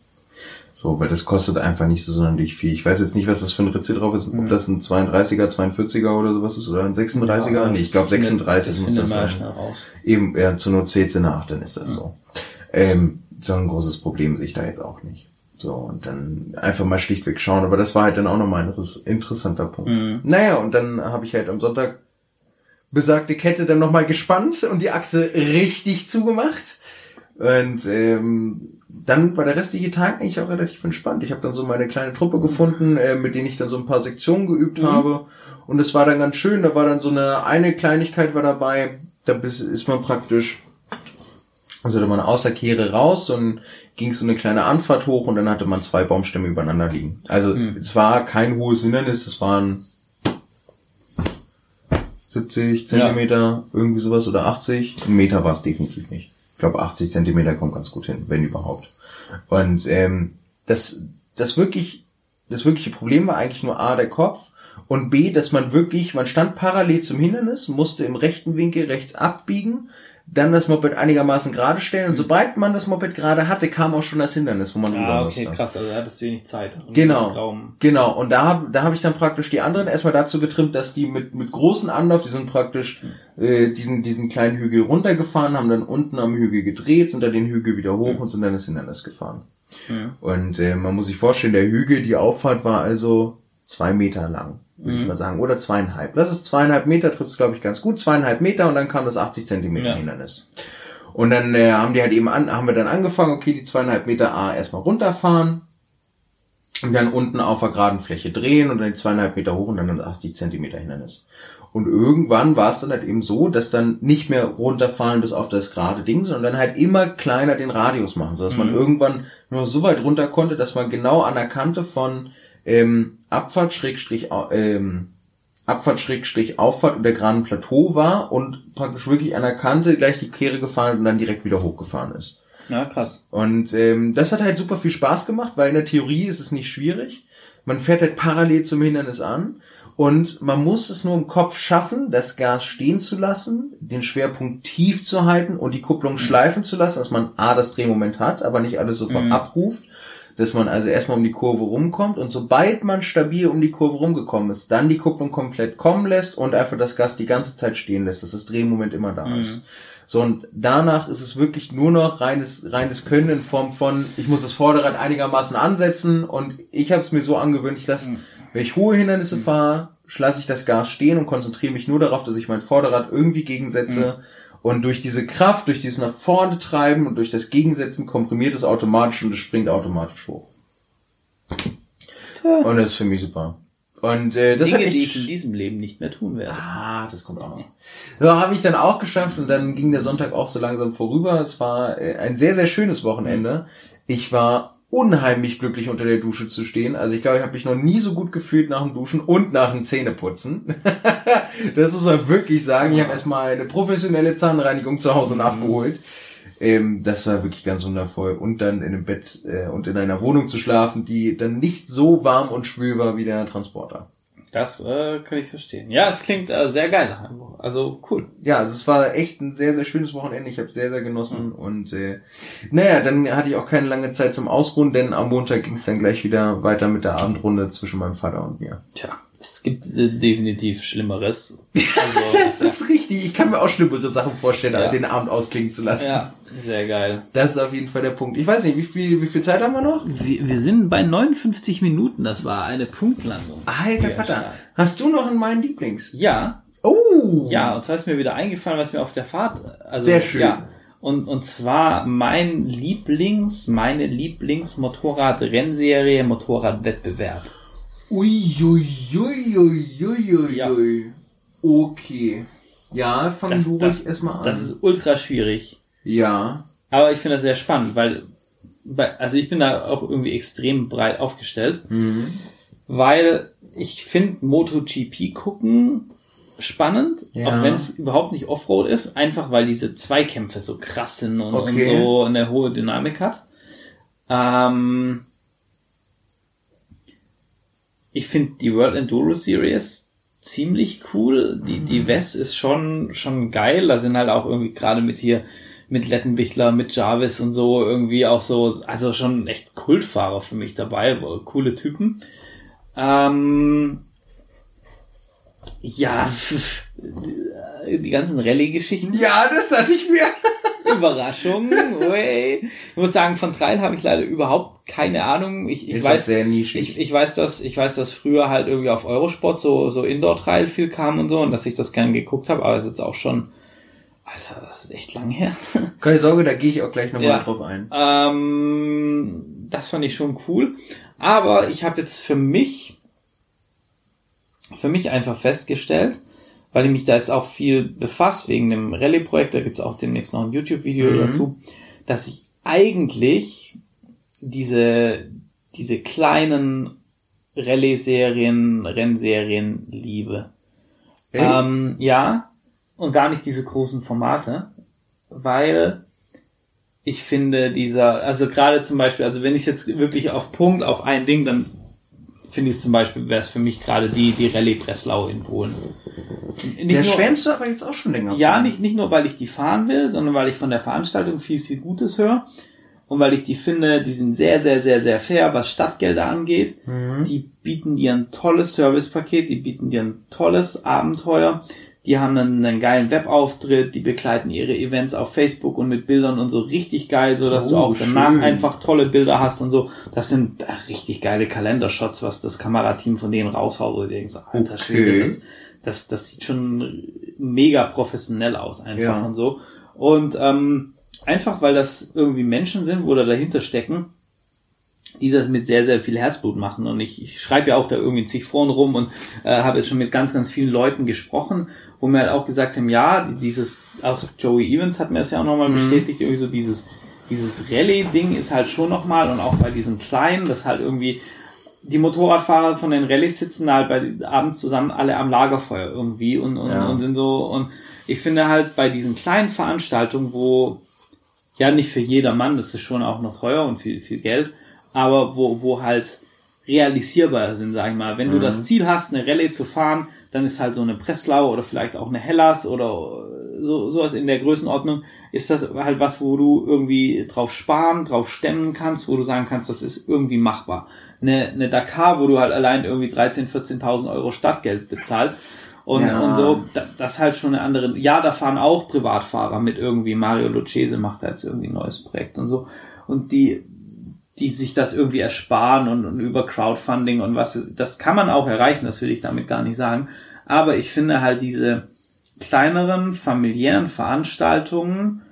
So, weil das kostet einfach nicht so sonderlich viel. Ich weiß jetzt nicht, was das für ein Ritzel drauf ist, ob das ein 32er, 42er oder sowas ist oder ein 36er. nee, ich glaube 36 muss das sein. Eben, ja, zur Not zählt's in der 8, dann ist das so. Ähm, so ein großes Problem sehe ich da jetzt auch nicht. So, und dann einfach mal schlichtweg schauen. Aber das war halt dann auch nochmal ein interessanter Punkt. Naja, und dann habe ich halt am Sonntag besagte Kette dann nochmal gespannt und die Achse richtig zugemacht. Und ähm, dann war der restliche Tag eigentlich auch relativ entspannt. Ich habe dann so meine kleine Truppe gefunden, äh, mit denen ich dann so ein paar Sektionen geübt habe. Und es war dann ganz schön. Da war dann so eine eine Kleinigkeit war dabei. Da ist man praktisch, also da man außer Kehre raus und ging so eine kleine Anfahrt hoch und dann hatte man zwei Baumstämme übereinander liegen. Also es war kein hohes Hindernis, es waren 70 Zentimeter, irgendwie sowas oder 80. Ein Meter war es definitiv nicht. Ich glaube 80 Zentimeter kommt ganz gut hin, wenn überhaupt. Und ähm, das, das wirklich, das wirkliche Problem war eigentlich nur A, der Kopf und B, dass man wirklich, man stand parallel zum Hindernis, musste im rechten Winkel rechts abbiegen, dann das Moped einigermaßen gerade stellen und sobald man das Moped gerade hatte, kam auch schon das Hindernis, wo man rüber Ah, okay, musste. krass, also da hattest du wenig Zeit. Genau, genau. Und da habe da hab ich dann praktisch die anderen erstmal dazu getrimmt, dass die mit mit großen Anlauf, die sind praktisch äh, diesen diesen kleinen Hügel runtergefahren, haben dann unten am Hügel gedreht, sind dann den Hügel wieder hoch und sind dann das Hindernis gefahren. Und äh, man muss sich vorstellen, der Hügel, die Auffahrt war also zwei Meter lang, würde ich mal sagen, oder zweieinhalb. Das ist zweieinhalb Meter, trifft es glaube ich ganz gut, zweieinhalb Meter und dann kam das 80 Zentimeter Ja. Hindernis. Und dann äh, haben die halt eben an, haben wir dann angefangen, okay, die zweieinhalb Meter A erstmal runterfahren, und dann unten auf der geraden Fläche drehen und dann die zweieinhalb Meter hoch und dann das 80 Zentimeter Hindernis. Und irgendwann war es dann halt eben so, dass dann nicht mehr runterfallen bis auf das gerade Ding, sondern dann halt immer kleiner den Radius machen, sodass man irgendwann nur so weit runter konnte, dass man genau an der Kante von ähm, Abfahrt Schrägstrich ähm, Abfahrt Schrägstrich Auffahrt und der geraden Plateau war und praktisch wirklich an der Kante gleich die Kehre gefahren und dann direkt wieder hochgefahren ist. Ja, krass. Und ähm, das hat halt super viel Spaß gemacht, weil in der Theorie ist es nicht schwierig. Man fährt halt parallel zum Hindernis an und man muss es nur im Kopf schaffen, das Gas stehen zu lassen, den Schwerpunkt tief zu halten und die Kupplung schleifen zu lassen, dass man A, das Drehmoment hat, aber nicht alles sofort abruft, dass man also erstmal um die Kurve rumkommt und sobald man stabil um die Kurve rumgekommen ist, dann die Kupplung komplett kommen lässt und einfach das Gas die ganze Zeit stehen lässt, dass das Drehmoment immer da ist. So, und danach ist es wirklich nur noch reines, reines Können in Form von, ich muss das Vorderrad einigermaßen ansetzen und ich habe es mir so angewöhnt, ich lasse, wenn ich hohe Hindernisse fahre, lasse ich das Gas stehen und konzentriere mich nur darauf, dass ich mein Vorderrad irgendwie gegensetze. Und durch diese Kraft, durch dieses nach vorne treiben und durch das Gegensetzen komprimiert es automatisch und es springt automatisch hoch. Tja. Und das ist für mich super. Und äh, das Dinge, hat die ich in diesem Leben nicht mehr tun werde. Ah, das kommt auch noch. So, habe ich dann auch geschafft und dann ging der Sonntag auch so langsam vorüber. Es war äh, ein sehr, sehr schönes Wochenende. Ich war unheimlich glücklich unter der Dusche zu stehen. Also ich glaube, ich habe mich noch nie so gut gefühlt nach dem Duschen und nach dem Zähneputzen. das muss man wirklich sagen. Ich habe erstmal eine professionelle Zahnreinigung zu Hause nachgeholt. Ähm, das war wirklich ganz wundervoll. Und dann in einem Bett äh, und in einer Wohnung zu schlafen, die dann nicht so warm und schwül war wie der Transporter. Das äh, kann ich verstehen. Ja, es klingt äh, sehr geil nach Hamburg. Also cool. Ja, also es war echt ein sehr, sehr schönes Wochenende. Ich habe sehr, sehr genossen. Mhm. Und äh, naja, dann hatte ich auch keine lange Zeit zum Ausruhen, denn am Montag ging es dann gleich wieder weiter mit der Abendrunde zwischen meinem Vater und mir. Tja, es gibt äh, definitiv Schlimmeres. Also, das ist ja. richtig. Ich kann mir auch schlimmere Sachen vorstellen, ja. den Abend ausklingen zu lassen. Ja, sehr geil. Das ist auf jeden Fall der Punkt. Ich weiß nicht, wie viel, wie viel Zeit haben wir noch? Wir, wir sind bei 59 Minuten. Das war eine Punktlandung. Alter Vater. Hast du noch einen meinen Lieblings? Ja. Oh! Ja, und zwar ist mir wieder eingefallen, was mir auf der Fahrt. Also, Sehr schön. Ja, und, und zwar mein Lieblings, meine Lieblings-Motorrad-Rennserie, Motorradwettbewerb. Uiuiuiuiui. Ja. Okay. Ja, fang das, du ruhig erstmal an. Das ist ultra schwierig. Ja. Aber ich finde das sehr spannend, weil, also ich bin da auch irgendwie extrem breit aufgestellt, mhm. weil ich finde MotoGP gucken spannend, ja. auch wenn es überhaupt nicht Offroad ist, einfach weil diese Zweikämpfe so krass sind und, okay. und so eine hohe Dynamik hat. Ähm, ich finde die World Enduro Series ziemlich cool. Die, die mhm. West ist schon, schon geil. Da sind halt auch irgendwie gerade mit hier, mit Lettenbichler, mit Jarvis und so irgendwie auch so, also schon echt Kultfahrer für mich dabei. Coole Typen. Ähm, ja, die ganzen Rallye-Geschichten. Ja, das dachte ich mir. Überraschung. Ui. Ich muss sagen, von Trail habe ich leider überhaupt keine Ahnung. Ich, ich ist weiß, sehr nischig. Ich, ich weiß, dass ich weiß, dass früher halt irgendwie auf Eurosport so so Indoor Trail viel kam und so und dass ich das gern geguckt habe, aber es ist jetzt auch schon Alter, das ist echt lang her. Keine Sorge, da gehe ich auch gleich nochmal ja, drauf ein. Ähm, das fand ich schon cool. Aber ich habe jetzt für mich, für mich einfach festgestellt, weil ich mich da jetzt auch viel befasst wegen dem Rallye-Projekt, da gibt es auch demnächst noch ein YouTube-Video mhm. dazu, dass ich eigentlich diese, diese kleinen Rallye-Serien, Rennserien liebe. Hey. Ähm, ja, und gar nicht diese großen Formate, weil ich finde dieser, also gerade zum Beispiel, also wenn ich jetzt wirklich auf Punkt, auf ein Ding, dann finde ich zum Beispiel, wäre es für mich gerade die, die Rallye Breslau in Polen. Nicht der nur, schwärmst du aber jetzt auch schon länger. Ja, nicht, nicht nur, weil ich die fahren will, sondern weil ich von der Veranstaltung viel, viel Gutes höre. Und weil ich die finde, die sind sehr, sehr, sehr, sehr fair, was Stadtgelder angeht. Mhm. Die bieten dir ein tolles Servicepaket, die bieten dir ein tolles Abenteuer. Die haben einen, einen geilen Webauftritt, die begleiten ihre Events auf Facebook und mit Bildern und so richtig geil, so dass oh, du auch danach schön. einfach tolle Bilder hast und so. Das sind richtig geile Kalendershots, was das Kamerateam von denen raushaut, wo du denkst, alter okay. Schwede, das, das, das sieht schon mega professionell aus einfach ja. und so. Und ähm, einfach, weil das irgendwie Menschen sind, wo da dahinter stecken, die das mit sehr, sehr viel Herzblut machen. Und ich, ich schreibe ja auch da irgendwie zig Foren rum und äh, habe jetzt schon mit ganz, ganz vielen Leuten gesprochen, wo mir halt auch gesagt haben, ja, dieses, auch Joey Evans hat mir das ja auch nochmal mhm. bestätigt, irgendwie so dieses, dieses Rallye-Ding ist halt schon nochmal und auch bei diesen kleinen, das halt irgendwie die Motorradfahrer von den Rallyes sitzen halt bei abends zusammen alle am Lagerfeuer irgendwie und, und, ja. und sind so und ich finde halt bei diesen kleinen Veranstaltungen, wo ja nicht für jedermann, das ist schon auch noch teuer und viel, viel Geld, aber wo, wo halt realisierbar sind, sag ich mal. Wenn mhm. du das Ziel hast, eine Rallye zu fahren, dann ist halt so eine Breslau oder vielleicht auch eine Hellas oder so, sowas in der Größenordnung, ist das halt was, wo du irgendwie drauf sparen, drauf stemmen kannst, wo du sagen kannst, das ist irgendwie machbar. Eine, eine Dakar, wo du halt allein irgendwie 13.000, 14.000 Euro Stadtgeld bezahlst und, ja. und so, das ist halt schon eine andere, ja, da fahren auch Privatfahrer mit irgendwie, Mario Lucchese macht da jetzt irgendwie ein neues Projekt und so und die, die sich das irgendwie ersparen und, und über Crowdfunding und was, das kann man auch erreichen, das will ich damit gar nicht sagen, aber ich finde halt diese, kleineren familiären Veranstaltungen,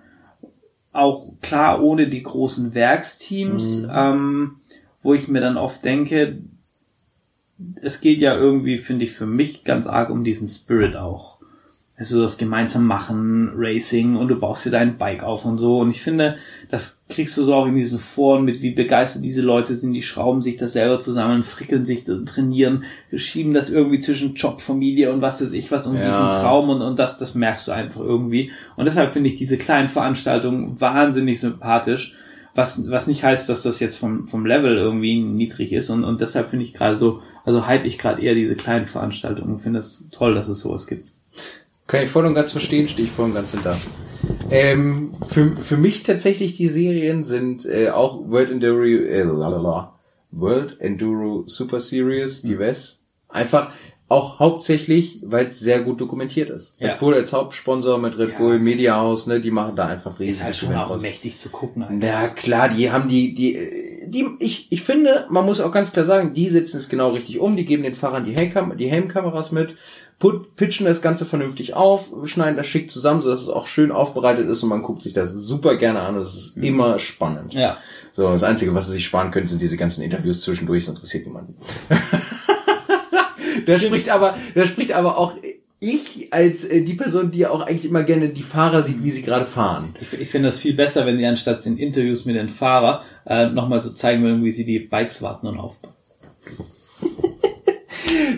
auch klar ohne die großen Werksteams, mhm. ähm, wo ich mir dann oft denke, es geht ja irgendwie, finde ich, für mich ganz arg um diesen Spirit auch also das gemeinsam machen, Racing und du baust dir dein Bike auf und so. Und ich finde, das kriegst du so auch in diesen Foren mit, wie begeistert diese Leute sind, die schrauben sich das selber zusammen, frickeln sich, trainieren, schieben das irgendwie zwischen Job, Familie und was weiß ich was um ja. diesen Traum und, und das, das merkst du einfach irgendwie. Und deshalb finde ich diese kleinen Veranstaltungen wahnsinnig sympathisch. Was, was nicht heißt, dass das jetzt vom, vom Level irgendwie niedrig ist. Und, und deshalb finde ich gerade so Also hype ich gerade eher diese kleinen Veranstaltungen und finde es toll, dass es sowas gibt. Kann ich voll und ganz verstehen, stehe ich voll und ganz hinter. Ähm, für, für mich tatsächlich die Serien sind äh, auch World Enduro, äh, lalala, World Enduro Super Series, die WES. Einfach auch hauptsächlich, weil es sehr gut dokumentiert ist. Ja. Red Bull als Hauptsponsor mit Red Ja, Bull Media House, ne, die machen da einfach riesig. Ist halt schon auch mächtig zu gucken. Halt. Na klar, die haben die, die, die, ich, ich finde, man muss auch ganz klar sagen, die setzen es genau richtig um, die geben den Fahrern die, Helmkam die Helmkameras mit, put, pitchen das Ganze vernünftig auf, schneiden das schick zusammen, sodass es auch schön aufbereitet ist und man guckt sich das super gerne an, das ist immer spannend. Ja. So, das Einzige, was sie sich sparen können, sind diese ganzen Interviews zwischendurch, das interessiert niemanden. da spricht aber, da spricht aber auch ich als äh, die Person, die ja auch eigentlich immer gerne die Fahrer sieht, wie sie gerade fahren. Ich, ich finde das viel besser, wenn die anstatt den Interviews mit den Fahrer äh, nochmal so zeigen würden, wie sie die Bikes warten und aufbauen.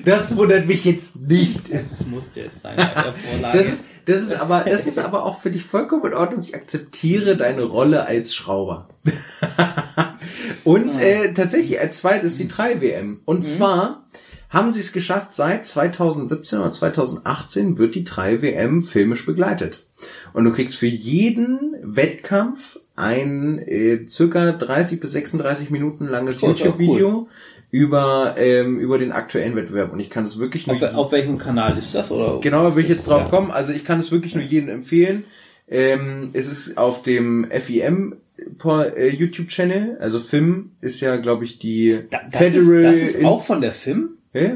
Das wundert mich jetzt nicht. Das musste jetzt sein. Das ist, das ist aber, das ist aber auch für dich vollkommen in Ordnung. Ich akzeptiere deine Rolle als Schrauber. Und äh, tatsächlich als zweites die 3 WM. Und zwar haben sie es geschafft, seit 2017 oder 2018 wird die 3 WM filmisch begleitet. Und du kriegst für jeden Wettkampf ein äh, circa 30 bis 36 Minuten langes YouTube-Video über, ähm, über den aktuellen Wettbewerb. Und ich kann es wirklich nur auf, auf welchem Kanal ist das? Oder? Genau, will ich jetzt drauf Ja. kommen. Also ich kann es wirklich nur jedem empfehlen. Ähm, es ist auf dem FIM äh, YouTube-Channel. Also FIM ist ja, glaube ich, die Da, das, ist, das ist auch von der Film? Hä?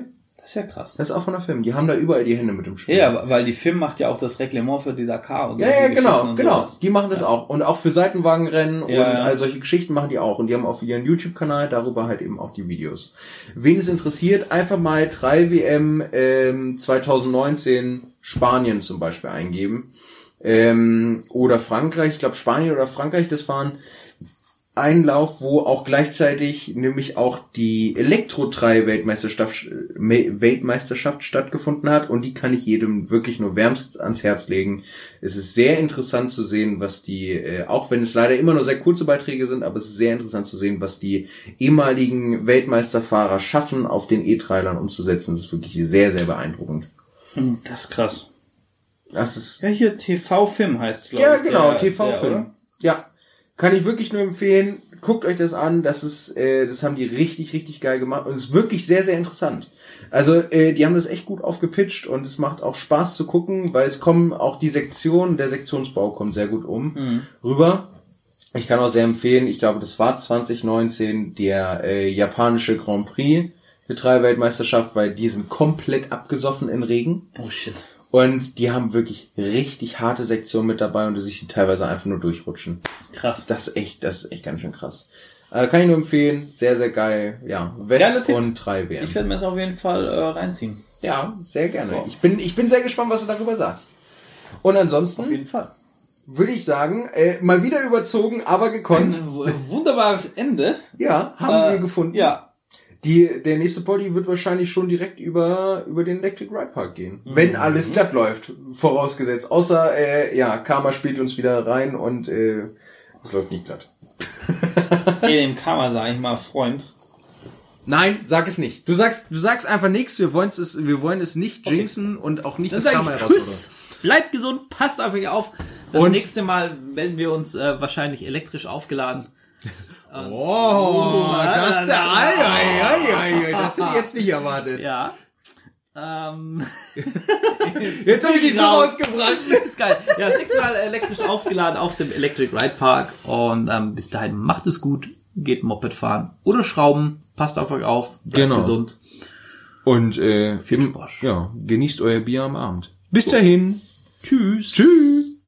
Das ist ja krass. Das ist auch von der FIM. Die haben da überall die Hände mit dem Spiel. Ja, weil die Film macht ja auch das Reglement für die Dakar und Ja, solche ja, Geschichten genau, genau. sowas. Die machen das auch. Und auch für Seitenwagenrennen und Ja, ja. all solche Geschichten machen die auch. Und die haben auf ihren YouTube-Kanal darüber halt eben auch die Videos. Wen es interessiert, einfach mal 3 WM ähm, 2019 Spanien zum Beispiel eingeben. Ähm, oder Frankreich, ich glaube Spanien oder Frankreich, das waren ein Lauf, wo auch gleichzeitig nämlich auch die Elektro-3-Weltmeisterschaft Weltmeisterschaft stattgefunden hat und die kann ich jedem wirklich nur wärmst ans Herz legen. Es ist sehr interessant zu sehen, was die, äh, auch wenn es leider immer nur sehr kurze Beiträge sind, aber es ist sehr interessant zu sehen, was die ehemaligen Weltmeisterfahrer schaffen, auf den E-Trailern umzusetzen. Das ist wirklich sehr, sehr beeindruckend. Hm, Das ist krass. Das ist Ja, hier TV-Film heißt, glaube Ja, ich. genau, der- TV-Film. der, oder? Ja. Kann ich wirklich nur empfehlen. Guckt euch das an. Das ist, äh, das haben die richtig, richtig geil gemacht. Und es ist wirklich sehr, sehr interessant. Also, äh, die haben das echt gut aufgepitcht und es macht auch Spaß zu gucken, weil es kommen auch die Sektion, der Sektionsbau kommt sehr gut um rüber. Ich kann auch sehr empfehlen, ich glaube, das war 2019 der äh, japanische Grand Prix der Drei-Weltmeisterschaft, weil die sind komplett abgesoffen in Regen. Oh shit. Und die haben wirklich richtig harte Sektionen mit dabei und du siehst die teilweise einfach nur durchrutschen. Krass. Das ist echt, das ist echt ganz schön krass. Äh, kann ich nur empfehlen. Sehr, sehr geil. Ja, West und 3 WM. Ich werde mir das auf jeden Fall äh, reinziehen. Ja, sehr gerne. Ich bin, ich bin sehr gespannt, was du darüber sagst. Und Auf ansonsten jeden Fall. würde ich sagen, äh, mal wieder überzogen, aber gekonnt. Ein wunderbares Ende. Ja, haben Äh, wir gefunden. Ja. Die, der nächste Body wird wahrscheinlich schon direkt über, über den Electric Ride Park gehen. Wenn alles glatt läuft, vorausgesetzt. Außer, äh, ja, Karma spielt uns wieder rein und äh, es läuft nicht glatt. Ey, dem Karma sage ich mal Freund. Nein, sag es nicht. Du sagst, du sagst einfach nichts. Wir wollen es, wir wollen es nicht jinxen und auch nicht Dann das Karma. Tschüss. Bleibt gesund, passt auf euch auf. Das Und- nächste Mal melden wir uns äh, wahrscheinlich elektrisch aufgeladen. Oh, das, na, ei, ei, ei, das hätte ich jetzt nicht erwartet. Ja. Ähm, Jetzt habe ich dich so Raus. rausgebracht. ist geil. Ja, das nächste Mal elektrisch aufgeladen auf dem Electric Ride Park. Und ähm, bis dahin macht es gut, geht Moped fahren oder schrauben. Passt auf euch auf, bleibt Genau. gesund. Und äh, Viel Spaß. ja, genießt euer Bier am Abend. Bis dahin. Tschüss. Tschüss.